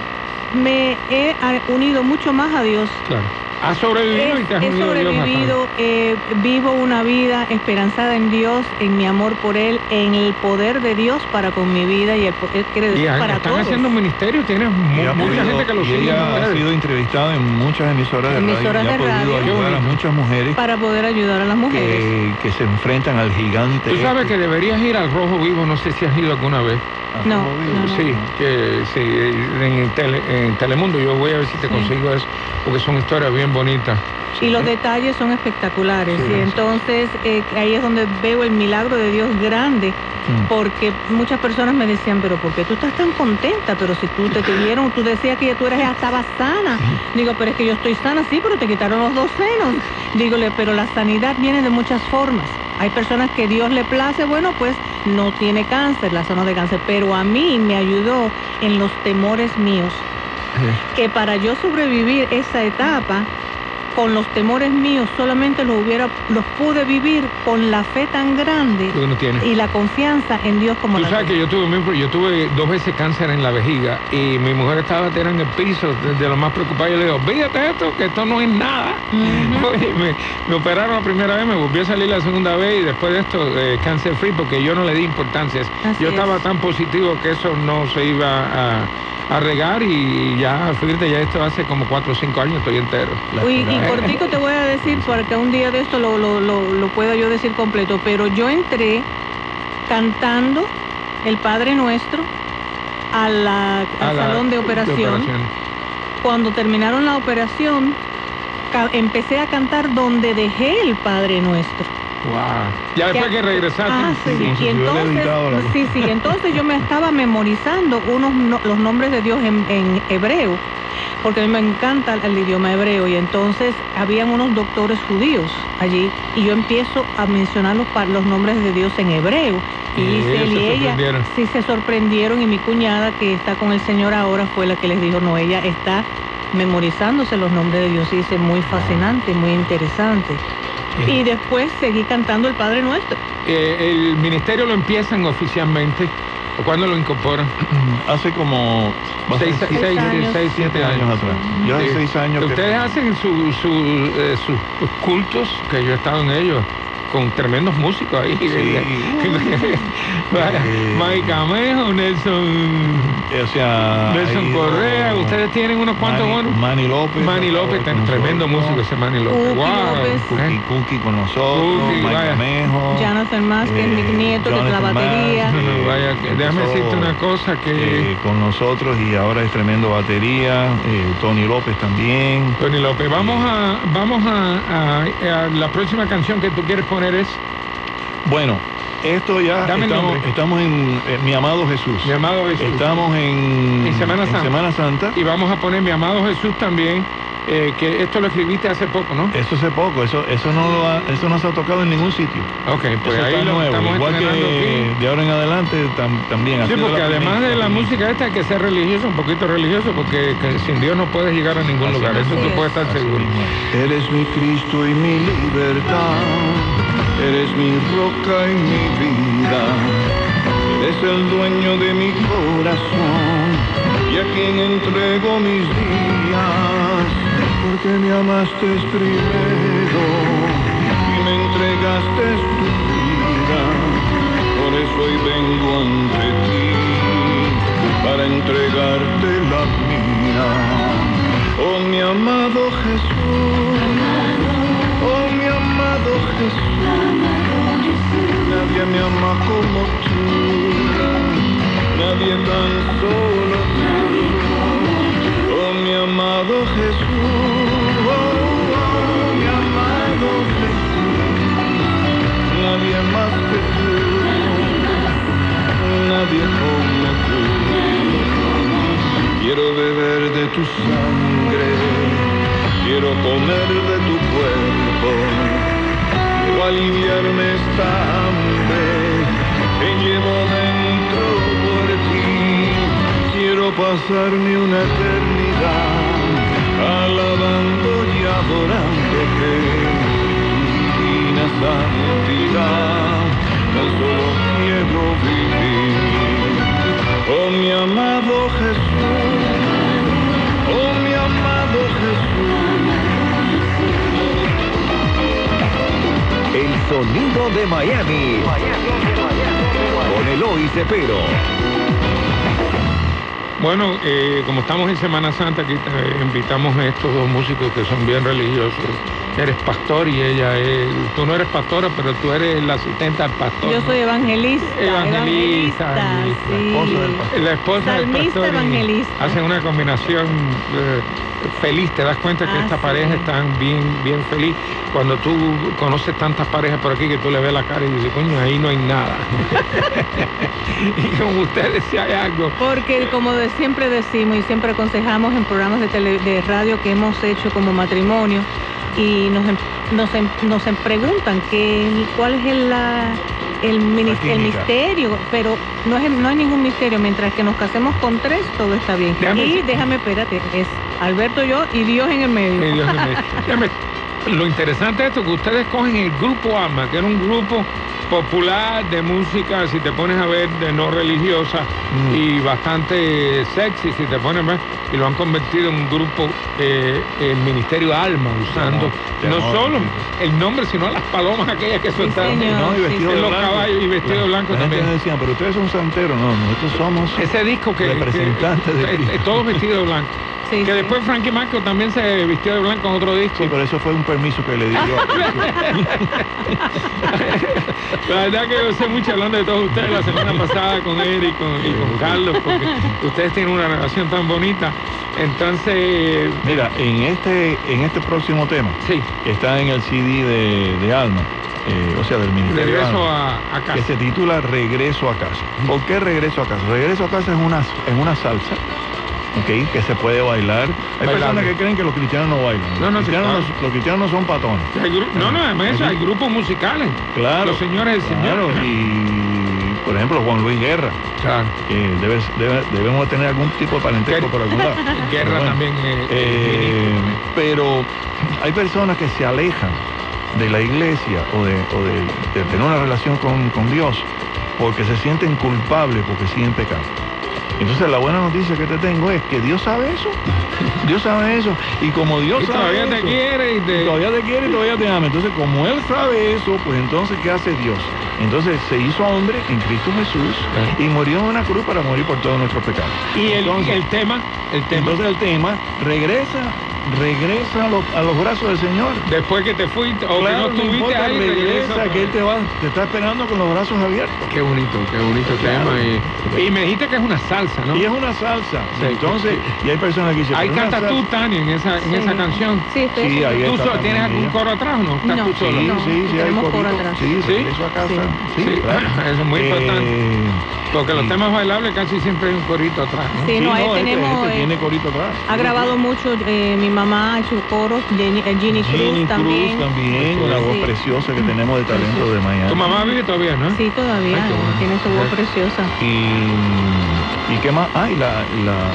me he unido mucho más a Dios. Claro. Has sobrevivido y te has He unido a Dios sobrevivido, eh, vivo una vida esperanzada en Dios, en mi amor por Él, en el poder de Dios para con mi vida y el poder quiere bastante. decir Y para están todos. haciendo un ministerio, tienes ha mucha podido- gente que lo y sigue. ella ha sido entrevistada en muchas emisoras de Emisoras radio y ha de podido radio. Ayudar a muchas mujeres para poder ayudar a las mujeres. que, que se enfrentan al gigante. Tú sabes este. que deberías ir al Rojo Vivo, no sé si has ido alguna vez. No, no, no. Sí, que sí, en, Tele- en Telemundo yo voy a ver si te Sí. consigo eso, porque son historias bien bonitas. Y los detalles son espectaculares. Sí, y entonces eh, ahí es donde veo el milagro de Dios grande. Mm. Porque muchas personas me decían, pero ¿por qué tú estás tan contenta? Pero si tú te tuvieron, tú decías que ya tú eres, ya estabas sana. Digo, pero es que yo estoy sana, sí, pero te quitaron los dos senos. Dígole, pero la sanidad viene de muchas formas. Hay personas que Dios le place, bueno, pues no tiene cáncer, la zona de cáncer, pero a mí me ayudó en los temores míos. Que para yo sobrevivir esa etapa, con los temores míos, solamente los hubiera, los pude vivir con la fe tan grande y la confianza en Dios como Tú la sabes que yo tuve, mi- yo tuve dos veces cáncer en la vejiga y mi mujer estaba tirada en el piso de, de lo más preocupada. Yo le digo, fíjate esto, que esto no es nada. Oye, me, me operaron la primera vez, me volvió a salir la segunda vez y después de esto, eh, cáncer free, porque yo no le di importancia. Así yo es. estaba tan positivo que eso no se iba a, a regar y ya, fíjate, ya esto hace como cuatro o cinco años, estoy entero. Uy, y cortico te voy a decir, porque un día de esto lo, lo, lo, lo puedo yo decir completo, pero yo entré cantando el Padre Nuestro a la- A al la- salón de operación. Cuando terminaron la operación, empecé a cantar donde dejé el Padre Nuestro. Wow. Ya después que regresaste. Ah, sí, y hubiera entonces, la- sí, sí, entonces yo me estaba memorizando unos no- los nombres de Dios en, en hebreo, porque a mí me encanta el, el idioma hebreo, y entonces habían unos doctores judíos allí, y yo empiezo a mencionar los, los nombres de Dios en hebreo, y, Y dice ellos él se y ella sorprendieron. sí se sorprendieron, y mi cuñada que está con el Señor ahora fue la que les dijo, no, ella está memorizándose los nombres de Dios, y dice, muy fascinante, muy interesante. Y después seguí cantando el Padre Nuestro. Eh, el ministerio lo empiezan oficialmente. ¿O cuándo lo incorporan? Hace como Seis, siete- seis, años. seis, siete años. atrás. Yo hace Sí. seis años que- Ustedes hacen su- su, eh, sus cultos, que yo he estado en ellos, con tremendos músicos ahí. Eh, Mike Camejo, Nelson, O sea, Nelson Correa. Ustedes tienen unos cuantos Manny- buenos. Manny López. Manny López, con tremendo nosotros. músico ese Manny López. Wow. López. Cookie, Eh. Con nosotros, Cookie, Mike vaya. Camejo. Jonathan Más, que es mi eh, nieto, que es la batería. Mas, No, no, eh, vaya, que- déjame decirte una cosa que eh, con nosotros y ahora es tremendo batería. eh, Tony López también. Tony López, vamos a vamos a, a- a la próxima canción que tú quieres poner es Bueno, esto ya Dame estamos, estamos en eh, Mi Amado Jesús. Mi amado Jesús. Estamos en, En Semana Santa. Semana Santa. y vamos a poner mi amado Jesús también, eh, que esto lo escribiste hace poco, ¿no? Eso hace poco, eso, eso no lo ha- eso no se ha tocado en ningún sitio. Ok, pues Eso ahí está lo nuevo, estamos igual que aquí. de ahora en adelante tam- también. Sí, porque además de la música esta hay que ser religioso, un poquito religioso, porque que sin Dios no puedes llegar a ningún Así lugar, eso tú es. puedes estar Así seguro. mismo es. Eres mi Cristo y mi libertad, eres mi roca y mi vida, eres el dueño de mi corazón y a quien entrego mis días. porque me amaste primero y me entregaste tu vida. Por eso hoy vengo ante ti para entregarte la mía. Oh mi amado Jesús, amado Jesús, nadie me ama como tú, nadie tan solo tú. Oh mi amado Jesús, oh, oh, mi amado Jesús, nadie más que tú, nadie como tú. Quiero beber de tu sangre, quiero comer de tu cuerpo, aliviarme esta hambre que llevo dentro por ti. Quiero pasarme una eternidad alabando y adorándote, tu divina santidad, tan solo quiero vivir. Oh mi amado Jesús, sonido de Miami. Con Eloy Cepero. Bueno, eh, como estamos en Semana Santa, aquí te invitamos a estos dos músicos que son bien religiosos. Eres pastor y ella es. Tú no eres pastora, pero tú eres la asistente al pastor. Yo soy evangelista. Evangelista, evangelista, sí. La esposa del pastor evangelista. hacen una combinación eh, feliz. Te das cuenta que Ah, esta sí. pareja está bien, bien feliz. Cuando tú conoces tantas parejas por aquí que tú le ves la cara y dices, coño, ahí no hay nada. y como ustedes, si hay algo. Porque como de- siempre decimos y siempre aconsejamos en programas de, tele- de radio que hemos hecho como matrimonio y nos, em- nos, em- nos em- preguntan que, cuál es el, la- el, el misterio, pero no, es, no hay ningún misterio. Mientras que nos casemos con tres, todo está bien. Déjame- y déjame, espérate, es Alberto, yo y Dios en el medio. Dios lo interesante de esto es que ustedes cogen el grupo AMA, que era un grupo popular de música, si te pones a ver, de no religiosa Mm. y bastante sexy, si te pones a ver, y lo han convertido en un grupo, eh, el Ministerio Alma, usando no amor, solo sí. el nombre, sino las palomas aquellas que soltaron. señor. No, y sí, vestido sí. Los blanco. caballos y vestido de blanco La gente también. me decía, pero ustedes son santeros. No, nosotros somos Ese disco que, que- representantes de eh, todos vestidos de blanco. Sí, que sí. después Frankie Marco también se vistió de blanco en otro disco. Sí, pero eso fue un permiso que le di yo. La verdad que yo sé mucho hablando de todos ustedes la semana pasada con él y con, y con Carlos, porque ustedes tienen una relación tan bonita. Entonces, Mira, en este, en este próximo tema, sí, que está en el CD de, de Alma, eh, o sea, del Ministerio de regreso Alma, a, a que casa. se titula Regreso a casa. ¿Por qué Regreso a casa? Regreso a casa es una, es una salsa. Que se puede bailar. Hay personas que creen que los cristianos no bailan. No, no, los, sí, cristianos, claro. no- los cristianos no son patones. No, no, además eso, hay grupos musicales. Claro. Los señores del Claro, y por ejemplo Juan Luis Guerra, Claro. que debe- debe- debemos tener algún tipo de parentesco por algún lado. Guerra Pero también, eh, eh, pero hay personas que se alejan de la iglesia o de, o de- de tener una relación con, con Dios porque se sienten culpables porque siguen pecando. Entonces la buena noticia que te tengo es que Dios sabe eso. Dios sabe eso. Y como Dios Y sabe todavía te quiere y te- todavía te quiere y todavía te ama. Entonces, como Él sabe eso, pues entonces, ¿qué hace Dios? Entonces se hizo hombre en Cristo Jesús y murió en una cruz para morir por todos nuestros pecados. Y el tema, el tema, entonces el tema regresa, regresa a los, a los brazos del Señor. después que te fuiste o Claro, que no no estuviste ahí, regresa, regresa. que Él te, va, te está esperando con los brazos abiertos. Qué bonito, qué bonito Claro. tema. Y, y me dijiste que es una salsa, ¿no? Y es una salsa. Sí. Entonces, y hay personas que dicen... Ahí "Pero una cantas tú, salsa". Tania, en esa, en Sí. esa canción. Sí, estoy Sí, ahí ¿Tú está so- tienes algún coro atrás o no? ¿Estás No. tú solo? Sí, No, sí, sí, hay tenemos coro atrás. Sí, ¿Sí? regreso a casa. Sí. Sí, Sí, claro. eso es muy importante. Porque los sí. temas bailables casi siempre hay un corito atrás. ¿no? Sí, no, ahí este- tenemos, este eh, tiene corito atrás. Ha grabado mucho, eh, mi mamá hecho coros, Jenny, eh, Ginny Cruz también. Cruz también, una voz Sí. preciosa que tenemos de talento de Miami. Tu mamá vive todavía, ¿no? Sí, todavía, Ay, qué bueno. tiene su voz preciosa. Y, y qué más, ay, la, la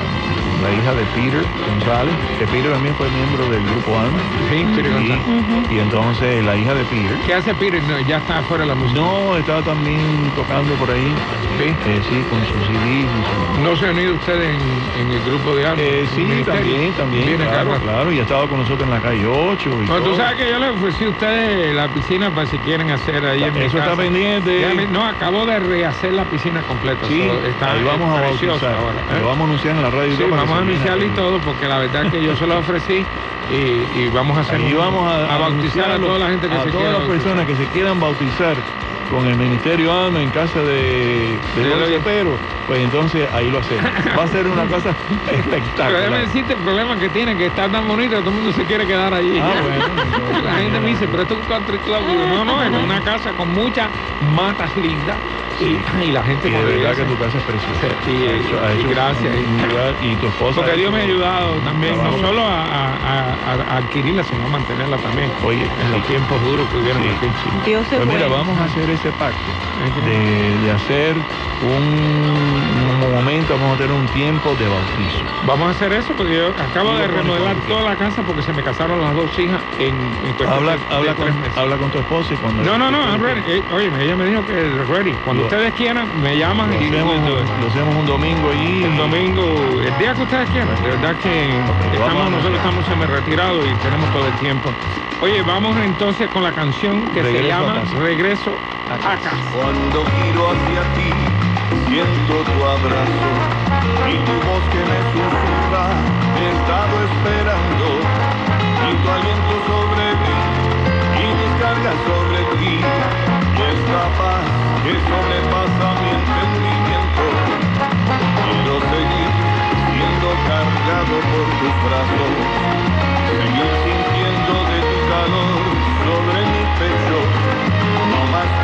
la hija de Peter González, que Peter también fue miembro del grupo Alma. Sí, Peter y, González. y entonces la hija de Peter. ¿Qué hace Peter? No, ya está fuera de la música. No, estaba también tocando por ahí. Sí. Eh, sí, con sus CDs y su- ¿No se ha unido usted en, en el grupo de arte? Eh, sí, también, también, Viene claro, claro, y ha estado con nosotros en la calle 8 y tú sabes que yo le ofrecí a ustedes la piscina para si quieren hacer ahí en mi Eso está pendiente. Ya no, acabo de rehacer la piscina completa. Sí, so, está ahí vamos a bautizar. ahora, ¿eh? Lo vamos a anunciar en la radio. Sí, vamos a anunciarlo y todo, porque la verdad que yo se lo ofrecí y, y vamos a hacer un- vamos a, a bautizar a toda la gente que a se todas las bautizar. personas que se quieran bautizar con el Ministerio Alma en casa de, de Cepero, pues entonces ahí lo hacemos. Va a ser una cosa Pero déjame espectacular. decirte el problema que tiene, que está tan bonito que todo el mundo se quiere quedar allí. Ah, bueno, la gente me dice, pero esto es un country club. Digo, no, no, es una casa con muchas matas lindas. Y, y la gente Y de verdad que tu casa es preciosa. Sí, y- hecho- hecho gracias. un lugar- y tu esposa. Porque Dios me ha ayudado también, no solo a, a- a- a adquirirla, sino a mantenerla también. Oye, en los tiempos duros que hubieron Sí. aquí. Dios es Pues mira, vamos a hacer ese pacto de, de hacer un, un momento, vamos a tener un tiempo de bautizo. Vamos a hacer eso porque yo acabo de remodelar toda la casa porque se me casaron las dos hijas en, en cuestión Habla, de- de habla, con, tres meses. habla con tu esposa y cuando... No, no, no, I'm ready. Eh, oye, ella me dijo que ready. Cuando Lo- ustedes quieran, me llaman Lo y hacemos, lo hacemos un domingo allí. el domingo, el día que ustedes quieran. De verdad que estamos, nosotros estamos semi retirados y tenemos todo el tiempo. Oye, vamos entonces con la canción que se Regreso llama. Regreso Cuando giro hacia ti, siento tu abrazo y tu voz que me susurra, he estado esperando y tu aliento sobre mí y mis cargas sobre ti y esta paz que sobrepasa mi entendimiento. Quiero seguir siendo cargado por tus brazos, seguir sintiendo de tu calor sobre mi pecho. No más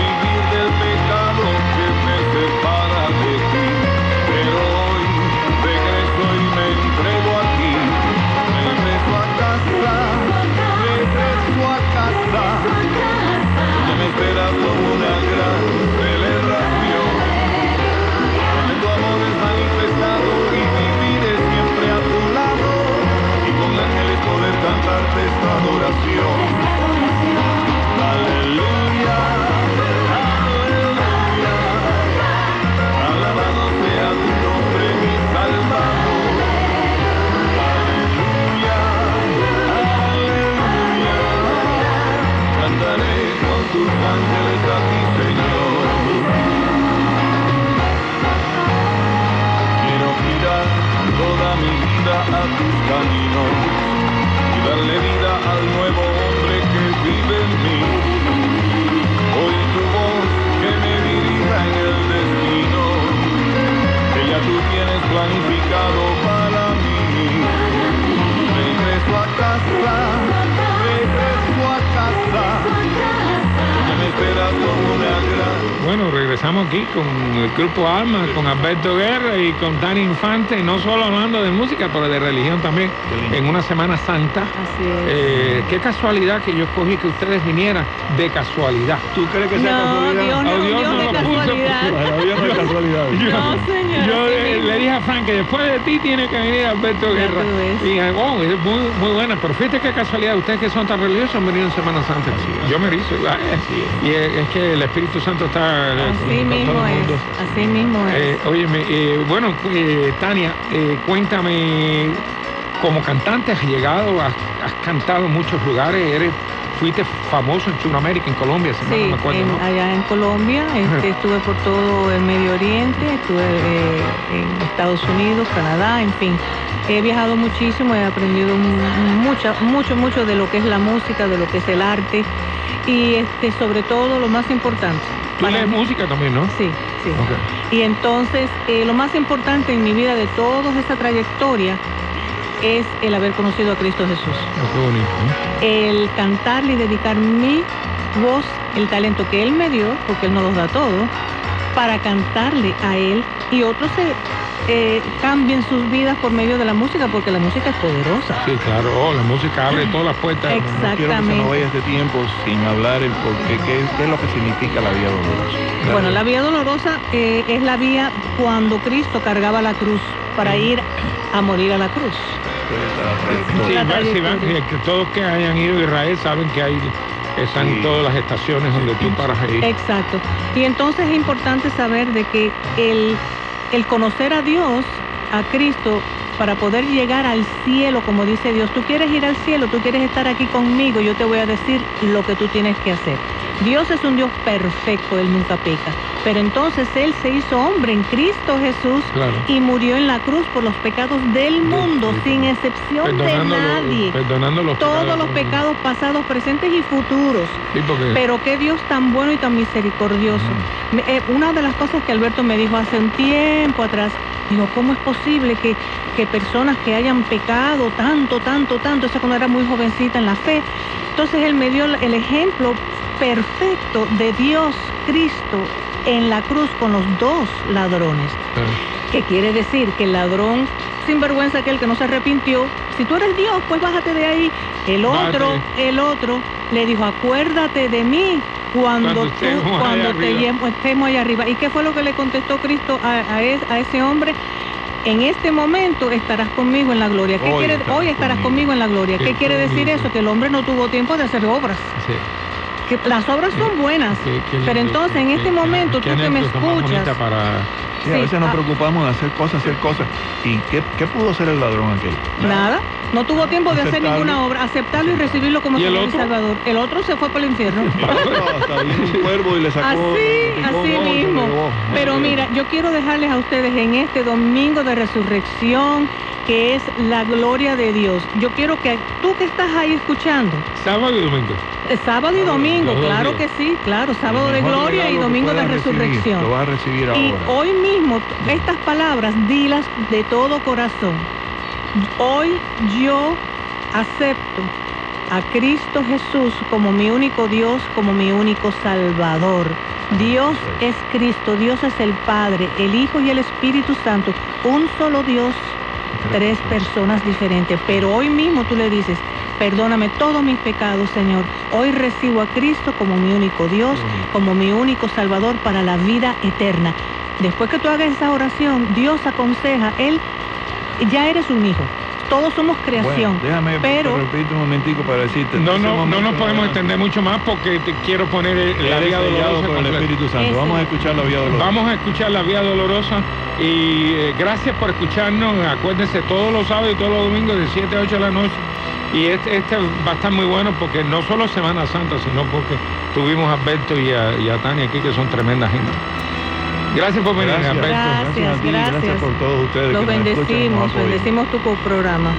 toda mi vida a tus caminos y darle vida al nuevo hombre que vive en mí. Oír tu voz que me dirija en el destino que ya tú tienes planificado para mí. Regreso a casa, Bueno, regresamos aquí con el grupo Alma, con Alberto Guerra y con Dani Infante, no solo hablando de música, pero de religión también, en una Semana Santa. Así es. Eh, qué casualidad que yo escogí que ustedes vinieran de casualidad. ¿Tú crees que sea No, casualidad? Dios no, Oh, Dios Dios no de lo puso, casualidad. No es casualidad. No, señor. Yo le, dije a Frank que después de ti tiene que venir Alberto Ya Guerra. tú ves. Y dije, oh, es muy, muy buena, pero fíjate qué casualidad, ustedes que son tan religiosos han venido en Semana Santa. Yo me erizo. Y es, es que el Espíritu Santo está eh, Así con mismo todo el es, mundo. así mismo es. Eh, óyeme, eh, bueno, eh, Tania, eh, cuéntame, como cantante has llegado, has, has cantado en muchos lugares, eres, fuiste famoso en Sudamérica, en Colombia, si Sí, no me acuerdo, en- ¿no? allá en Colombia, este, estuve por todo el Medio Oriente, estuve eh, en Estados Unidos, Canadá, en fin. He viajado muchísimo, he aprendido mu- mucha, mucho, mucho de lo que es la música, de lo que es el arte y este, sobre todo lo más importante. Tú lees mí- música también, ¿no? Sí, sí. Y entonces, eh, lo más importante en mi vida de toda esta trayectoria es el haber conocido a Cristo Jesús. Qué bonito. ¿eh? El cantarle y dedicar mi voz, el talento que Él me dio, porque Él nos los da todo, para cantarle a Él y otros se eh, cambien sus vidas por medio de la música, porque la música es poderosa. Sí, claro, oh, la música abre todas las puertas. Exactamente. No quiero que se nos vaya este tiempo sin hablar el por qué, qué, qué es lo que significa la vía dolorosa. Bueno, la vía dolorosa eh, es la vía cuando Cristo cargaba la cruz para ir a morir a la cruz. Sí, la va- sí, que todos que hayan ido a Israel saben que hay están Sí. todas las estaciones donde tú paras ahí. Exacto. Y entonces es importante saber de que el, el conocer a Dios, a Cristo, para poder llegar al cielo, como dice Dios, tú quieres ir al cielo, tú quieres estar aquí conmigo, yo te voy a decir lo que tú tienes que hacer. Dios es un Dios perfecto, Él nunca peca. Pero entonces Él se hizo hombre en Cristo Jesús Claro. y murió en la cruz por los pecados del mundo, sin excepción de nadie. perdonando los Todos pecados. los pecados pasados, presentes y futuros. Sí, porque- Pero qué Dios tan bueno y tan misericordioso. Eh, una de las cosas que Alberto me dijo hace un tiempo atrás, digo, ¿cómo es posible que, que personas que hayan pecado tanto, tanto, tanto, eso cuando era muy jovencita en la fe? Entonces él me dio el ejemplo perfecto de Dios, Cristo, en la cruz con los dos ladrones. ¿Qué quiere decir? Que el ladrón sinvergüenza aquel que no se arrepintió, si tú eres Dios, pues bájate de ahí. El otro, Bájate. el otro le dijo, acuérdate de mí cuando, Cuando tú, estemos cuando te arriba". llevo- estemos allá arriba. ¿Y qué fue lo que le contestó Cristo a, a es- a ese hombre? En este momento estarás conmigo en la gloria. ¿Qué Hoy quiere? estarás Hoy estarás conmigo. conmigo en la gloria. Qué ¿Qué quiere decir eso? Que el hombre no tuvo tiempo de hacer obras. Sí. Que las obras son buenas. Qué- qué pero entonces en este qué- momento qué tú que me escuchas, para Sí, a veces nos ah. preocupamos de hacer cosas, hacer cosas. ¿Y qué, qué pudo hacer el ladrón aquel? Nada, no tuvo tiempo de hacer ninguna obra, aceptarlo y recibirlo como ¿Y el otro? Salvador. El otro se fue para el infierno. Hasta vino un cuervo y le sacó. Así, así mismo. Pero mira, yo quiero dejarles a ustedes en este domingo de resurrección, que es la gloria de Dios. Yo quiero que tú que estás ahí escuchando, sábado y domingo. sábado y domingo, claro días. que sí, claro, sábado de gloria y domingo de recibir, resurrección. Lo vas a recibir Y ahora. hoy mismo, estas palabras, dilas de todo corazón. Hoy yo acepto a Cristo Jesús como mi único Dios, como mi único Salvador. Dios es Cristo, Dios es el Padre, el Hijo y el Espíritu Santo. Un solo Dios, tres personas diferentes. Pero hoy mismo tú le dices, perdóname todos mis pecados, Señor. Hoy recibo a Cristo como mi único Dios, como mi único Salvador para la vida eterna. Después que tú hagas esa oración, Dios aconseja, Él, ya eres un hijo. Todos somos creación. Bueno, déjame pero repetir un momentico para decirte. No, no, no nos podemos extender mucho más porque te quiero poner el- la vía dolorosa por el. Espíritu Santo. Vamos a escuchar la vía dolorosa. Vamos a escuchar la vía dolorosa y eh, gracias por escucharnos. Acuérdense todos los sábados y todos los domingos de 7 a 8 de la noche. Y este, este va a estar muy bueno porque no solo Semana Santa, sino porque tuvimos a Alberto y a, y a Tania aquí que son tremendas gente. Gracias por venir, Gracias. Alberto. Gracias, a ti, gracias gracias. por todos ustedes los que nos bendecimos, bendecimos tu programa.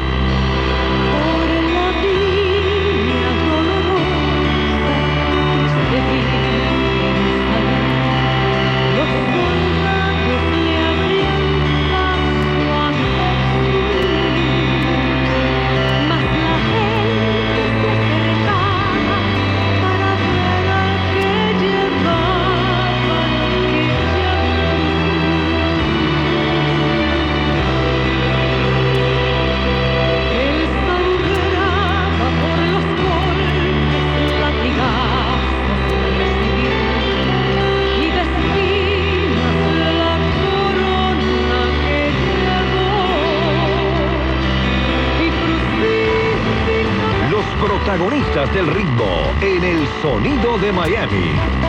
Del ritmo en el sonido de Miami.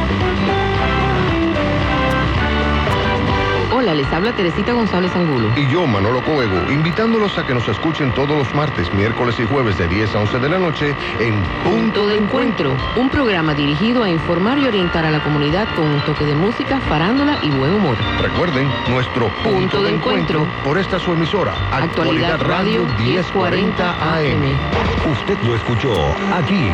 Les habla Teresita González Angulo. Y yo, Manolo Coego, invitándolos a que nos escuchen todos los martes, miércoles y jueves de 10 a 11 de la noche en Punto de Encuentro, un programa dirigido a informar y orientar a la comunidad con un toque de música, farándula y buen humor. Recuerden, nuestro punto, de encuentro. por esta su emisora, Actualidad Radio 1040 AM. Usted lo escuchó aquí.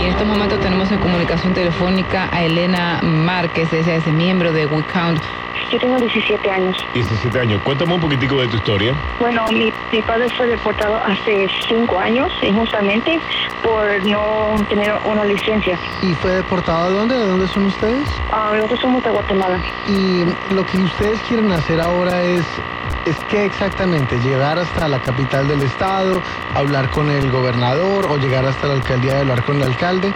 Y en estos momentos tenemos en comunicación telefónica a Elena Márquez, ella es miembro de We Count. Yo tengo 17 años. 17 años. Cuéntame un poquitico de tu historia. Bueno, mi, mi padre fue deportado hace 5 años, injustamente, por no tener una licencia. ¿Y fue deportado de dónde? ¿De dónde son ustedes? Ah, nosotros somos de Guatemala. Y lo que ustedes quieren hacer ahora es es que exactamente llegar hasta la capital del estado, hablar con el gobernador o llegar hasta la alcaldía y hablar con el alcalde.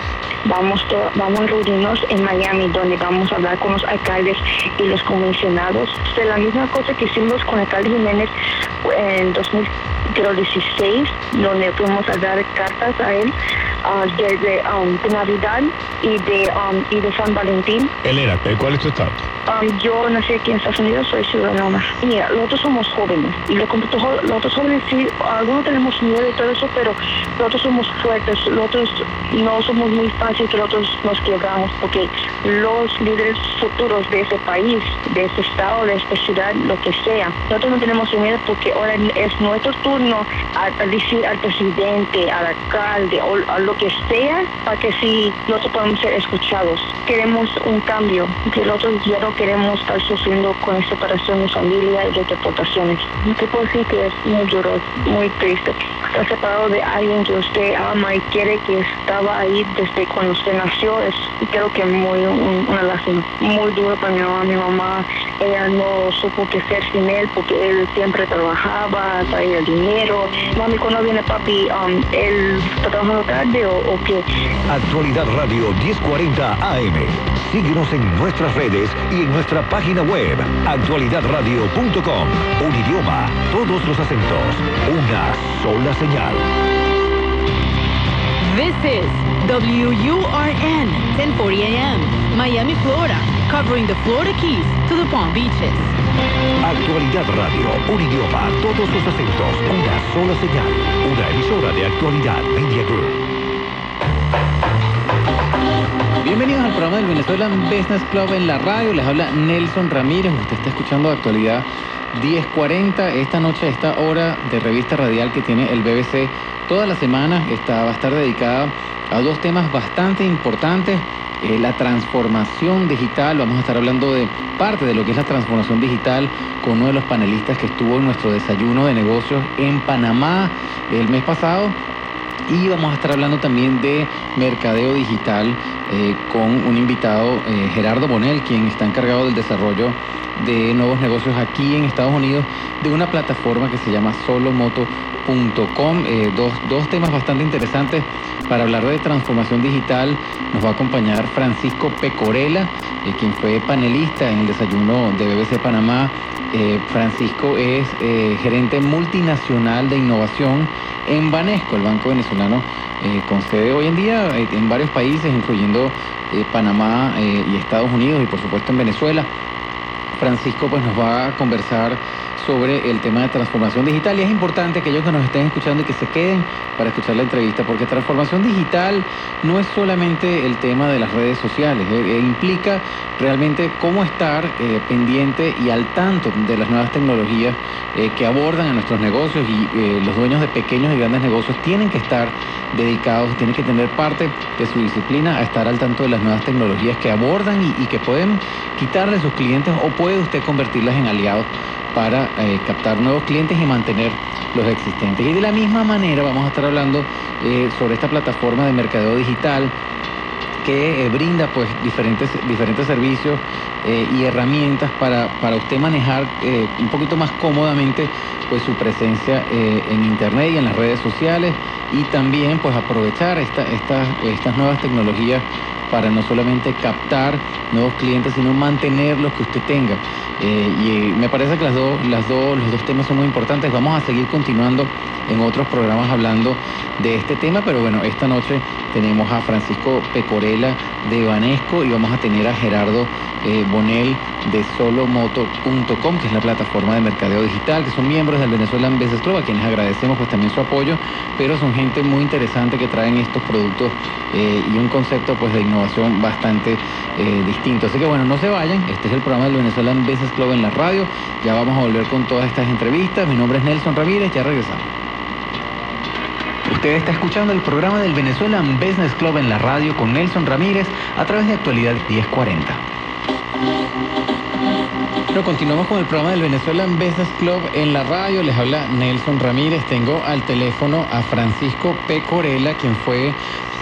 Vamos, to- vamos a reunirnos en Miami, donde vamos a hablar con los alcaldes y los comisionados de la misma cosa que hicimos con el alcalde Jiménez en 2016, donde fuimos a dar cartas a él ah, desde um, de Navidad y de, um, y de San Valentín. Elena, ¿eh, ¿cuál es tu estado? Yo nací aquí en Estados Unidos, soy ciudadana. Mira, nosotros somos jóvenes y los, los jóvenes sí, algunos tenemos miedo y todo eso, pero nosotros somos fuertes, nosotros no somos muy fácil que nosotros nos quebramos porque los líderes futuros de ese país, de ese estado, de esta ciudad, lo que sea, nosotros no tenemos miedo porque ahora es nuestro turno a, a decir al presidente, al alcalde o a lo que sea para que sí nosotros podamos ser escuchados. Queremos un cambio, que nosotros ya no queremos estar sufriendo con separación de familia y de deportaciones. Te puedo decir que es muy duro, muy triste. Estar separado de alguien que usted ama y quiere que estaba ahí desde cuando usted nació es creo que muy un- una lástima. Muy duro para mi mamá. Mi mamá, ella no supo qué hacer sin él porque él siempre trabajaba, traía dinero. Mami, cuando viene papi, um, él está trabajando tarde o, o qué? Actualidad Radio 1040 AM. Síguenos en nuestras redes y en nuestra página web actualidadradio.com. Un idioma, todos los acentos, una sola señal. This is WURN 1040 AM, Miami, Florida, covering the Florida Keys to the Palm Beaches. Actualidad Radio, un idioma, todos los acentos, una sola señal. Una emisora de Actualidad Media Group. Bienvenidos al programa del Venezuelan Business Club en la radio. Les habla Nelson Ramírez. Usted está escuchando actualidad 1040. Esta noche, esta hora de revista radial que tiene el BBC toda la semana está, va a estar dedicada a dos temas bastante importantes. Eh, la transformación digital, vamos a estar hablando de parte de lo que es la transformación digital con uno de los panelistas que estuvo en nuestro desayuno de negocios en Panamá el mes pasado y vamos a estar hablando también de mercadeo digital eh, con un invitado, eh, Gerardo Bonel, quien está encargado del desarrollo de nuevos negocios aquí en Estados Unidos, de una plataforma que se llama Eh, dos, dos temas bastante interesantes para hablar de transformación digital. Nos va a acompañar Francisco Pecorela, eh, quien fue panelista en el desayuno de BBC Panamá. Eh, Francisco es gerente multinacional de innovación en Banesco, el banco venezolano con sede hoy en día en varios países, incluyendo Panamá y Estados Unidos y por supuesto en Venezuela. Francisco pues nos va a conversar sobre el tema de transformación digital. Y es importante que aquellos que nos estén escuchando y que se queden para escuchar la entrevista porque transformación digital no es solamente el tema de las redes sociales, eh, eh, implica realmente cómo estar eh, pendiente y al tanto de las nuevas tecnologías que abordan a nuestros negocios y los dueños de pequeños y grandes negocios tienen que estar dedicados, tienen que tener parte de su disciplina a estar al tanto de las nuevas tecnologías que abordan y, y que pueden quitarle a sus clientes o puede usted convertirlas en aliados para eh, captar nuevos clientes y mantener los existentes. Y de la misma manera vamos a estar hablando eh, sobre esta plataforma de mercadeo digital que eh, brinda pues diferentes, diferentes servicios y herramientas para, para usted manejar un poquito más cómodamente pues su presencia en internet y en las redes sociales y también pues aprovechar esta, estas estas nuevas tecnologías para no solamente captar nuevos clientes, sino mantener los que usted tenga. Eh, y eh, me parece que las dos, las dos, los dos temas son muy importantes. Vamos a seguir continuando en otros programas hablando de este tema, pero bueno, esta noche tenemos a Francisco Pecorela de Banesco y vamos a tener a Gerardo eh, Bonel de solomoto.com, que es la plataforma de mercadeo digital, que son miembros del Venezuelan Business Club, a quienes agradecemos pues también su apoyo, pero son gente muy interesante que traen estos productos eh, y un concepto pues de innovación bastante eh, distinto. Así que bueno, no se vayan, este es el programa del Venezuelan Business Club en la radio, ya vamos a volver con todas estas entrevistas, mi nombre es Nelson Ramírez, ya regresamos. Usted está escuchando el programa del Venezuelan Business Club en la radio con Nelson Ramírez a través de Actualidad 1040. Bueno, continuamos con el programa del Venezuelan Business Club en la radio. Les habla Nelson Ramírez. Tengo al teléfono a Francisco Pecorela, quien fue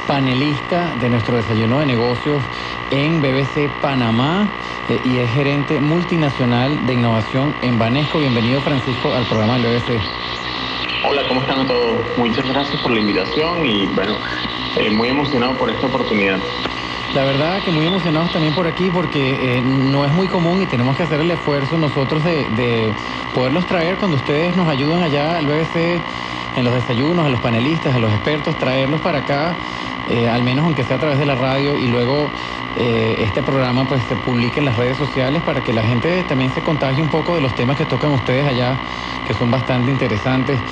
panelista de nuestro desayuno de negocios en BBC Panamá eh, y es gerente multinacional de innovación en Banesco. Bienvenido Francisco al programa del BBC. Hola, ¿cómo están todos? Muchas gracias por la invitación y bueno, eh, muy emocionado por esta oportunidad. La verdad que muy emocionados también por aquí porque eh, no es muy común y tenemos que hacer el esfuerzo nosotros de, de poderlos traer cuando ustedes nos ayudan allá al BBC en los desayunos, a los panelistas, a los expertos, traerlos para acá, eh, al menos aunque sea a través de la radio y luego eh, este programa pues se publique en las redes sociales para que la gente también se contagie un poco de los temas que tocan ustedes allá, que son bastante interesantes.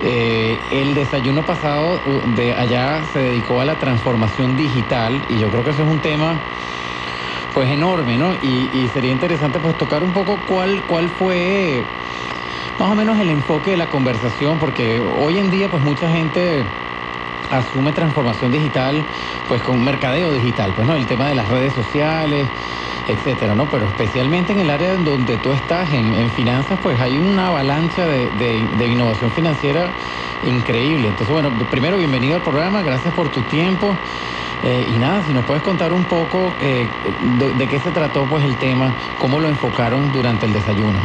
Eh, el desayuno pasado de allá se dedicó a la transformación digital y yo creo que eso es un tema pues enorme, ¿no? Y, y sería interesante pues tocar un poco cuál, cuál fue más o menos el enfoque de la conversación, porque hoy en día pues mucha gente asume transformación digital pues con mercadeo digital, pues no, el tema de las redes sociales, etcétera, ¿no? Pero especialmente en el área en donde tú estás, en, finanzas, pues hay una avalancha de innovación financiera increíble. Entonces, bueno, primero bienvenido al programa, gracias por tu tiempo. Eh, y nada, si nos puedes contar un poco eh, de, de qué se trató pues el tema, cómo lo enfocaron durante el desayuno.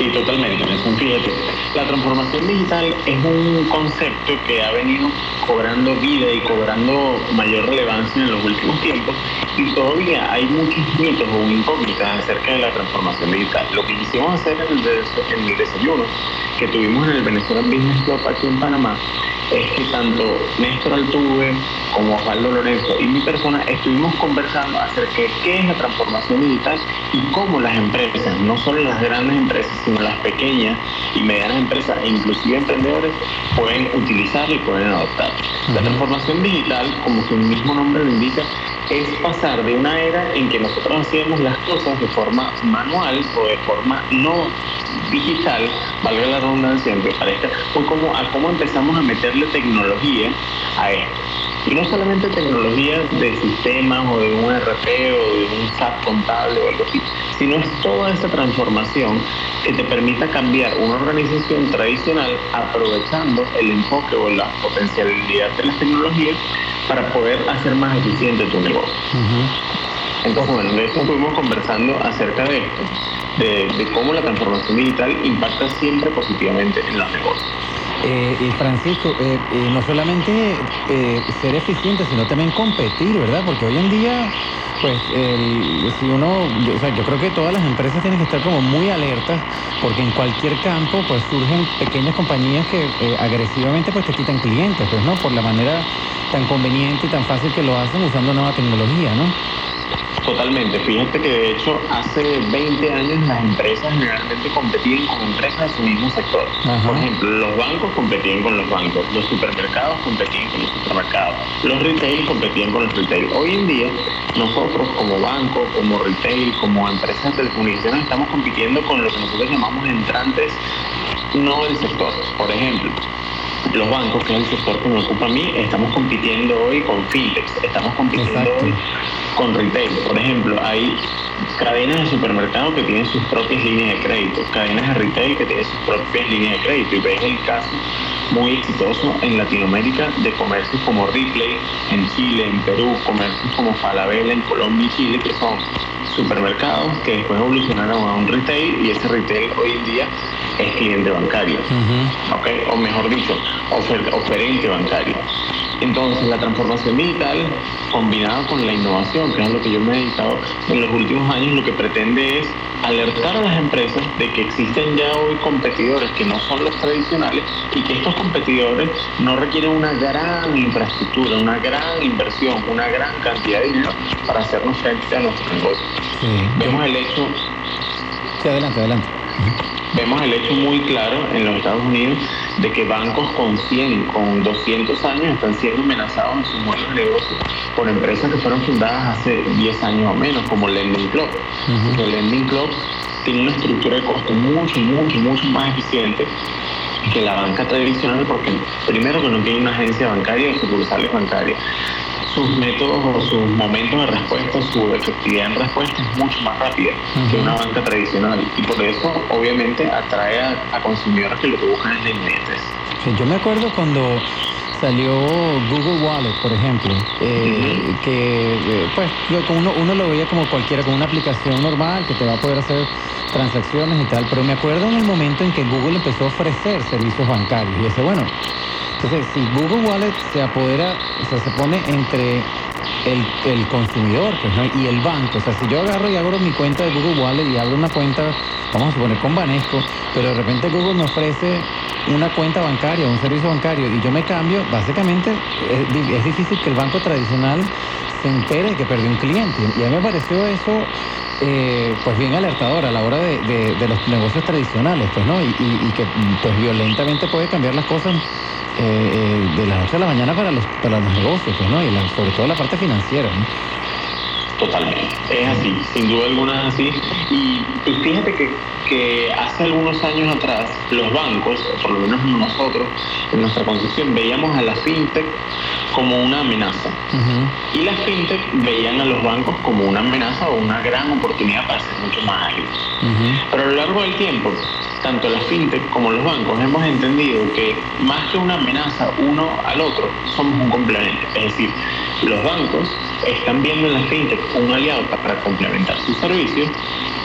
Sí, totalmente. Nelson. Fíjate, la transformación digital es un concepto que ha venido cobrando vida y cobrando mayor relevancia en los últimos tiempos y todavía hay muchos mitos o incógnitas acerca de la transformación digital. Lo que quisimos hacer en el, des- en el desayuno que tuvimos en el Venezuela Business Club aquí en Panamá es que tanto Néstor Altuve como Osvaldo Lorenzo y mi persona estuvimos conversando acerca de qué es la transformación digital y cómo las empresas, no solo las grandes empresas, sino las pequeñas y medianas empresas e inclusive emprendedores pueden utilizarla y pueden adoptar. La transformación digital, como su mismo nombre lo indica, es pasar de una era en que nosotros hacíamos las cosas de forma manual o de forma no digital, valga la redundancia, aunque parezca, fue como a cómo empezamos a meterle tecnología a esto. Y no solamente tecnología de sistemas o de un RP o de un SAP contable o algo así, sino es toda esa transformación que te permita cambiar una organización tradicional aprovechando el enfoque o la potencialidad de las tecnologías para poder hacer más eficiente tu negocio. Entonces, bueno, de estuvimos conversando acerca de esto, de, de cómo la transformación digital impacta siempre positivamente en los negocios. Eh, y Francisco, eh, eh, no solamente eh, ser eficiente, sino también competir, ¿verdad? Porque hoy en día, pues, el- si uno, yo, o sea, yo creo que todas las empresas tienen que estar como muy alertas, porque en cualquier campo, pues, surgen pequeñas compañías que agresivamente, pues, te quitan clientes, pues, ¿no? Por la manera tan conveniente y tan fácil que lo hacen usando nueva tecnología, ¿no? Totalmente. Fíjate que de hecho hace 20 años las empresas generalmente competían con empresas de su mismo sector. Por ejemplo, los bancos competían con los bancos, los supermercados competían con los supermercados, los retail competían con los retail. Hoy en día nosotros como banco, como retail, como empresas de telecomunicaciones estamos compitiendo con lo que nosotros llamamos entrantes no del sector. Por ejemplo, los bancos, que es el sector que me ocupa a mí, estamos compitiendo hoy con fintechs, estamos compitiendo hoy con retail. Por ejemplo, hay cadenas de supermercados que tienen sus propias líneas de crédito, cadenas de retail que tienen sus propias líneas de crédito. Y ves el caso muy exitoso en Latinoamérica de comercios como Ripley en Chile, en Perú, comercios como Falabella en Colombia y Chile, que son supermercados que después evolucionaron a un retail y ese retail hoy en día es cliente bancario. ¿ok? O mejor dicho, ofer- oferente bancario. Entonces, la transformación digital, combinada con la innovación, que es a lo que yo me he dedicado en los últimos años, lo que pretende es alertar a las empresas de que existen ya hoy competidores que no son los tradicionales y que estos competidores no requieren una gran infraestructura, una gran inversión, una gran cantidad de dinero para hacernos frente a nuestro negocio. Vemos el hecho Sí, adelante, adelante. Vemos el hecho muy claro en los Estados Unidos de que bancos con 100, con 200 años están siendo amenazados en sus modelos de negocio por empresas que fueron fundadas hace 10 años o menos, como Lending Club. El Lending Club tiene una estructura de costo mucho, mucho, mucho más eficiente que la banca tradicional porque primero que no tiene una agencia bancaria o sucursales bancarias. Sus métodos o sus momentos de respuesta, su efectividad en respuesta es mucho más rápida que una banca tradicional. Y por eso obviamente atrae a, a consumidores que lo que buscan es la inmediatez. Sí, yo me acuerdo cuando salió Google Wallet, por ejemplo, eh, que eh, pues uno, uno lo veía como cualquiera, como una aplicación normal que te va a poder hacer transacciones y tal, pero me acuerdo en el momento en que Google empezó a ofrecer servicios bancarios y ese bueno, entonces si Google Wallet se apodera, o sea, se pone entre el, el consumidor pues, y el banco, o sea, si yo agarro y abro mi cuenta de Google Wallet y abro una cuenta, vamos a suponer con Banesco, pero de repente Google me ofrece una cuenta bancaria, un servicio bancario y yo me cambio, básicamente es, di- es difícil que el banco tradicional se entere de que perdió un cliente. Y a mí me pareció eso eh, pues bien alertador a la hora de, de- los negocios tradicionales, pues, ¿no? Y, que pues violentamente puede cambiar las cosas eh, eh, de la noche a la mañana para los, para los negocios, pues, ¿no? Y la- sobre todo la parte financiera, ¿no? Totalmente, es así, sin duda alguna es así. Y, y fíjate que, que hace algunos años atrás los bancos, por lo menos nosotros, en nuestra concepción, veíamos a la fintech como una amenaza. Y las fintech veían a los bancos como una amenaza o una gran oportunidad para ser mucho más ágiles. Pero a lo largo del tiempo, tanto las fintech como los bancos hemos entendido que más que una amenaza uno al otro, somos un complemento. Es decir, los bancos están viendo en las fintech un aliado pa- para complementar sus servicios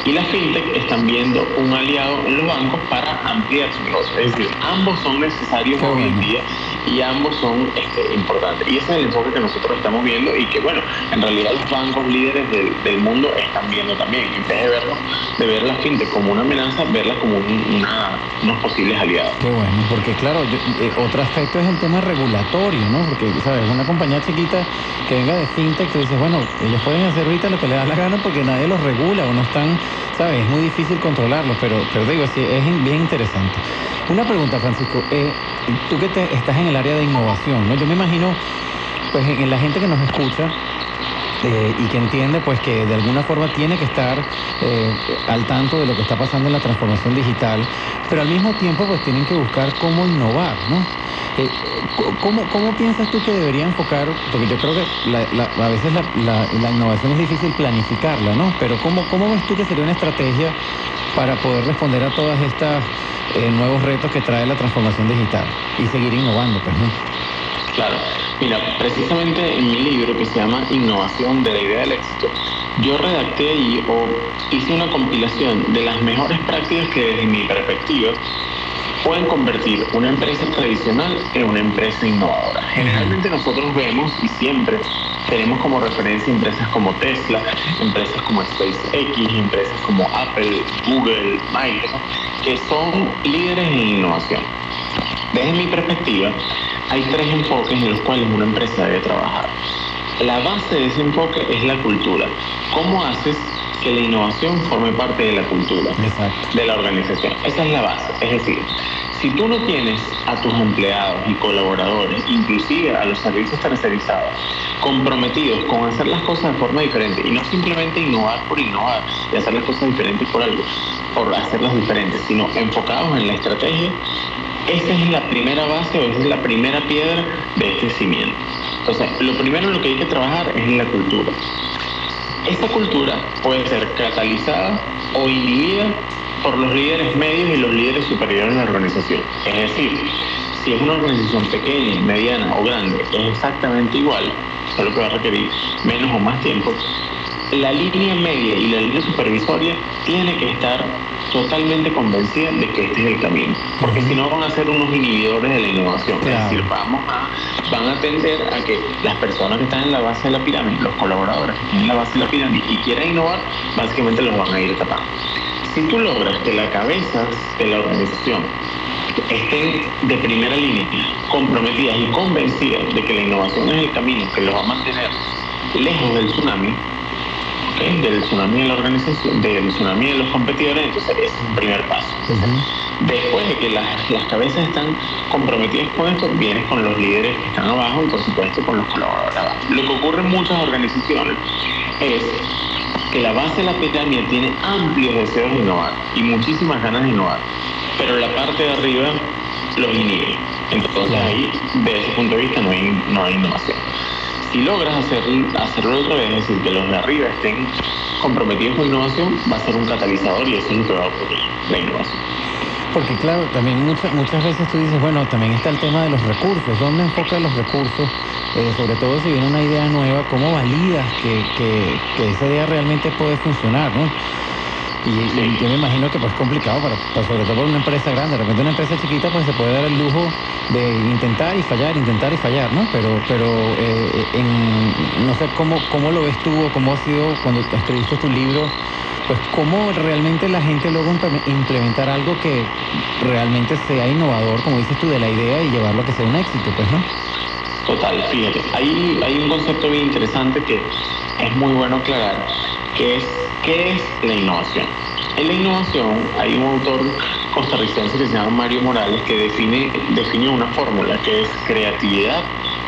y las fintech están viendo un aliado en los bancos para ampliar su negocio. Es decir, ambos son necesarios hoy en día y ambos son este, importantes. Y ese es el enfoque que nosotros estamos viendo y que, bueno, en realidad los bancos líderes del, del mundo están viendo también. En vez de verlo, de ver la fintech como una amenaza, verla como un- una, unos posibles aliados. Qué bueno, porque claro, yo- eh, otro aspecto es el tema regulatorio, ¿no? Porque, ¿sabes? Una compañía chiquita que venga de fintech, tú dices, bueno, ellos pueden hacer ahorita lo que les da la gana porque nadie los regula o no están, ¿sabes? Es muy difícil controlarlos, pero, pero digo, sí, es bien interesante. Una pregunta, Francisco, eh, tú que te- estás en el área de innovación, ¿no? Yo me imagino, pues, en la gente que nos escucha, eh, y que entiende pues que de alguna forma tiene que estar eh, al tanto de lo que está pasando en la transformación digital, pero al mismo tiempo pues tienen que buscar cómo innovar, ¿no? Eh, ¿cómo, ¿Cómo piensas tú que debería enfocar? Porque yo creo que a veces la, la- innovación es difícil planificarla, ¿no? Pero ¿cómo, ¿cómo ves tú que sería una estrategia para poder responder a todas estas nuevos retos que trae la transformación digital y seguir innovando, pues, ¿no? Claro, mira, precisamente en mi libro que se llama Innovación de la idea del éxito, yo redacté ahí o hice una compilación de las mejores prácticas que desde mi perspectiva pueden convertir una empresa tradicional en una empresa innovadora. Generalmente nosotros vemos y siempre tenemos como referencia empresas como Tesla, empresas como SpaceX, empresas como Apple, Google, Microsoft, que son líderes en innovación. Desde mi perspectiva, hay tres enfoques en los cuales una empresa debe trabajar. La base de ese enfoque es la cultura. ¿Cómo haces que la innovación forme parte de la cultura de la organización? Esa es la base. Es decir, si tú no tienes a tus empleados y colaboradores, inclusive a los servicios tercerizados, comprometidos con hacer las cosas de forma diferente y no simplemente innovar por innovar y hacer las cosas diferentes por algo, por hacerlas diferentes, sino enfocados en la estrategia, esa es la primera base o esa es la primera piedra de este cimiento. Entonces, lo primero en lo que hay que trabajar es en la cultura. Esta cultura puede ser catalizada o inhibida por los líderes medios y los líderes superiores de la organización. Es decir, si es una organización pequeña, mediana o grande, es exactamente igual, solo que va a requerir menos o más tiempo, la línea media y la línea supervisoria tiene que estar totalmente convencida de que este es el camino, porque si no van a ser unos inhibidores de la innovación, es decir, vamos a, van a tender a que las personas que están en la base de la pirámide, los colaboradores que están en la base de la pirámide y quieran innovar, básicamente los van a ir tapando. Si tú logras que la cabeza de la organización estén de primera línea comprometidas y convencidas de que la innovación es el camino que los va a mantener lejos del tsunami, del tsunami de la organización, del tsunami de los competidores, entonces ese es un primer paso. Después de que las, las cabezas están comprometidas con esto, vienes con los líderes que están abajo y por supuesto con los colaboradores abajo. Lo que ocurre en muchas organizaciones es que la base de la pirámide tiene amplios deseos de innovar y muchísimas ganas de innovar, pero la parte de arriba los inhibe. Entonces ahí, desde ese punto de vista, no hay, no hay innovación. Si logras hacer, hacerlo otra vez, es decir, que los de arriba estén comprometidos con innovación, va a ser un catalizador y eso es lo que va a ocurrir, la innovación. Porque claro, también muchas, muchas veces tú dices, bueno, también está el tema de los recursos, ¿dónde enfoca los recursos? Eh, sobre todo si viene una idea nueva, ¿cómo validas que, que, que esa idea realmente puede funcionar, ¿no? Y, y yo me imagino que pues es complicado, para, para- sobre todo para una empresa grande. De repente una empresa chiquita pues se puede dar el lujo de intentar y fallar, intentar y fallar, ¿no? Pero, pero eh, en, no sé cómo, cómo lo ves tú o cómo ha sido cuando escribiste tu libro, pues cómo realmente la gente logra imple- implementar algo que realmente sea innovador, como dices tú, de la idea y llevarlo a que sea un éxito, pues, ¿no? Total, fíjate, hay, hay un concepto bien interesante que es muy bueno aclarar, que es ¿qué es la innovación? En la innovación hay un autor costarricense que se llama Mario Morales que define, define una fórmula que es creatividad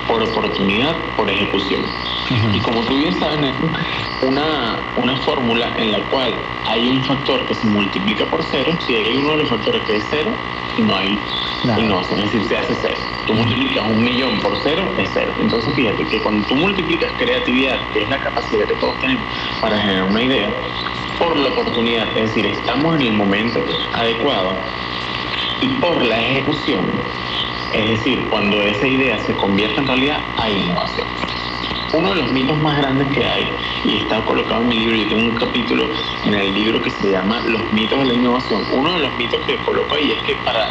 por oportunidad por ejecución. Y como tú bien sabes, una, una fórmula en la cual hay un factor que se multiplica por cero, si hay uno de los factores que es cero, no hay innovación, es decir, se hace cero. Tú multiplicas un millón por cero, es cero. Entonces fíjate que cuando tú multiplicas creatividad, que es la capacidad que todos tenemos para generar una idea, por la oportunidad, es decir, estamos en el momento adecuado, y por la ejecución, es decir, cuando esa idea se convierte en realidad, hay innovación. Uno de los mitos más grandes que hay, y está colocado en mi libro, yo tengo un capítulo en el libro que se llama Los mitos de la innovación. Uno de los mitos que coloco ahí es que para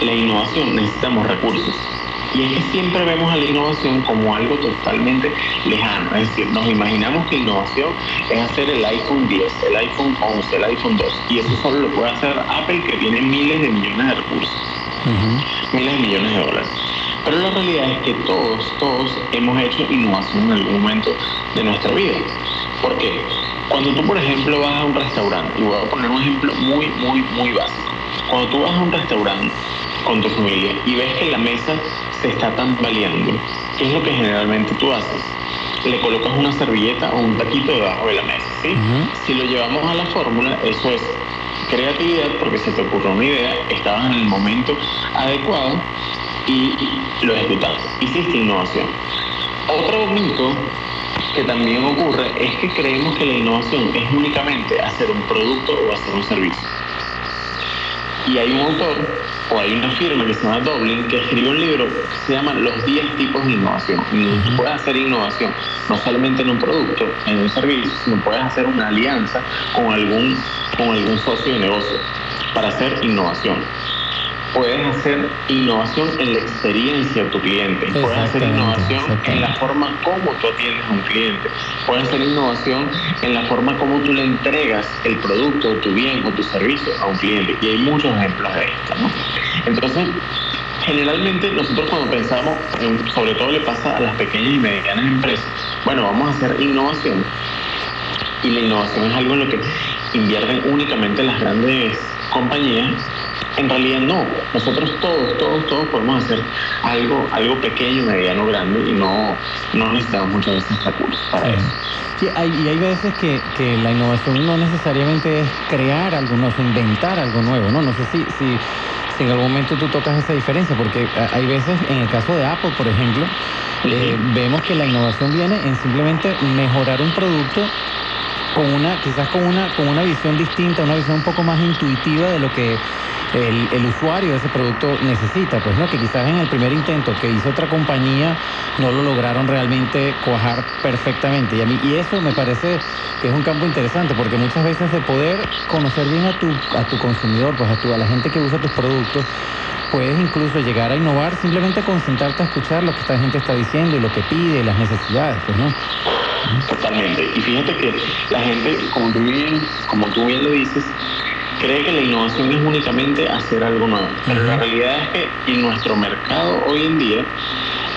la innovación necesitamos recursos. Y es que siempre vemos a la innovación como algo totalmente lejano. Es decir, nos imaginamos que innovación es hacer el iPhone 10, el iPhone 11, el iPhone 2. Y eso solo lo puede hacer Apple que tiene miles de millones de recursos miles de millones de dólares. Pero la realidad es que todos, todos hemos hecho innovación en algún momento de nuestra vida. ¿Por qué? Cuando tú, por ejemplo, vas a un restaurante, y voy a poner un ejemplo muy, muy, muy básico. Cuando tú vas a un restaurante con tu familia y ves que la mesa se está tambaleando, ¿qué es lo que generalmente tú haces? Le colocas una servilleta o un taquito debajo de la mesa, ¿sí? Si lo llevamos a la fórmula, eso es creatividad porque se te ocurrió una idea, estabas en el momento adecuado y lo ejecutaste. Hiciste innovación. Otro mito que también ocurre es que creemos que la innovación es únicamente hacer un producto o hacer un servicio. Y hay un autor o hay una firma que se llama Dublin que escribió un libro que se llama Los 10 tipos de innovación. Y puedes hacer innovación no solamente en un producto, en un servicio, sino puedes hacer una alianza con algún, con algún socio de negocio para hacer innovación. Puedes hacer innovación en la experiencia de tu cliente. Puedes hacer innovación en la forma como tú atiendes a un cliente. Puedes hacer innovación en la forma como tú le entregas el producto, tu bien o tu servicio a un cliente. Y hay muchos ejemplos de esto. ¿no? Entonces, generalmente nosotros cuando pensamos, en- sobre todo le pasa a las pequeñas y medianas empresas, bueno, vamos a hacer innovación. Y la innovación es algo en lo que invierten únicamente las grandes compañías. En realidad no, nosotros todos, todos, todos podemos hacer algo, algo pequeño, mediano, grande y no, no necesitamos muchas veces recursos para eso. Sí, hay, y hay veces que, que la innovación no necesariamente es crear algo nuevo, es inventar algo nuevo, ¿no? No sé si, si, si en algún momento tú tocas esa diferencia, porque hay veces, en el caso de Apple, por ejemplo, eh, vemos que la innovación viene en simplemente mejorar un producto con una, quizás con una, con una visión distinta, una visión un poco más intuitiva de lo que el, el usuario de ese producto necesita, pues no, que quizás en el primer intento que hizo otra compañía no lo lograron realmente cuajar perfectamente. Y a mí, y eso me parece que es un campo interesante, porque muchas veces de poder conocer bien a tu, a tu consumidor, pues a tu, a la gente que usa tus productos, puedes incluso llegar a innovar, simplemente concentrarte a escuchar lo que esta gente está diciendo y lo que pide, las necesidades, pues no. Totalmente. Y fíjate que la gente, como tú bien, como tú bien lo dices, cree que la innovación es únicamente hacer algo nuevo. Pero la realidad es que en nuestro mercado hoy en día,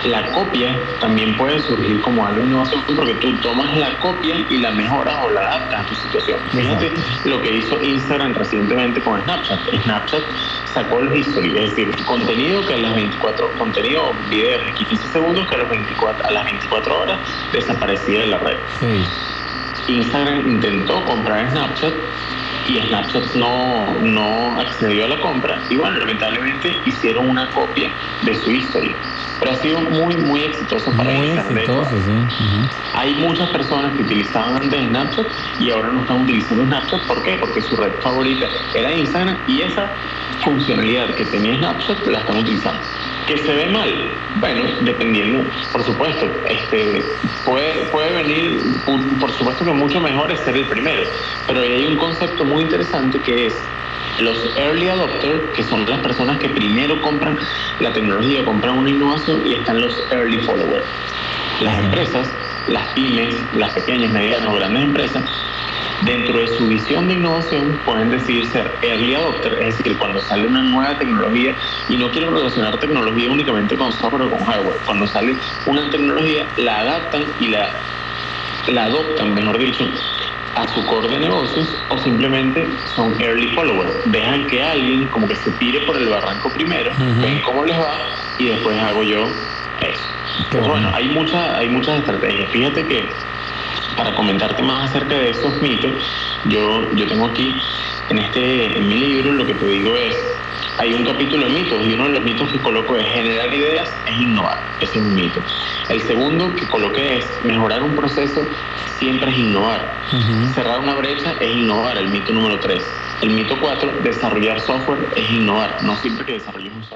la copia también puede surgir como algo innovación porque tú tomas la copia y la mejoras o la adaptas a tu situación. Fíjate lo que hizo Instagram recientemente con Snapchat. Snapchat sacó el history, es decir, contenido que a las 24, contenido o videos de 15 segundos que a, los 24, a las 24 horas desaparecía de la red. Instagram intentó comprar Snapchat y Snapchat no, no accedió a la compra y bueno, lamentablemente hicieron una copia de su history. Pero ha sido muy, muy exitoso para Muy hecho, exitoso, hay muchas personas que utilizaban antes Snapchat y ahora no están utilizando Snapchat. ¿Por qué? Porque su red favorita era Instagram y esa funcionalidad que tenía Snapchat la están utilizando. ¿Que se ve mal? Bueno, dependiendo, por supuesto, este, puede, puede venir, por, por supuesto que mucho mejor es ser el primero, pero ahí hay un concepto muy interesante que es los early adopters, que son las personas que primero compran la tecnología, compran una innovación, y están los early followers. Las empresas, las pymes, las pequeñas, medianas o grandes empresas, dentro de su visión de innovación pueden decidir ser early adopter, es decir, cuando sale una nueva tecnología, y no quiero relacionar tecnología únicamente con software o con hardware, cuando sale una tecnología, la adaptan y la, la adoptan, mejor dicho, a su core de negocios o simplemente son early followers. Dejan que alguien como que se tire por el barranco primero, ven cómo les va y después hago yo eso. Pero bueno, hay, mucha, hay muchas estrategias. Fíjate que para comentarte más acerca de esos mitos, yo, yo tengo aquí en, este, en mi libro lo que te digo es, hay un capítulo de mitos y uno de los mitos que coloco es generar ideas es innovar, ese es un mito. El segundo que coloqué es mejorar un proceso siempre es innovar. Cerrar una brecha es innovar, el mito número tres. El mito cuatro, desarrollar software es innovar. No siempre que desarrolles un software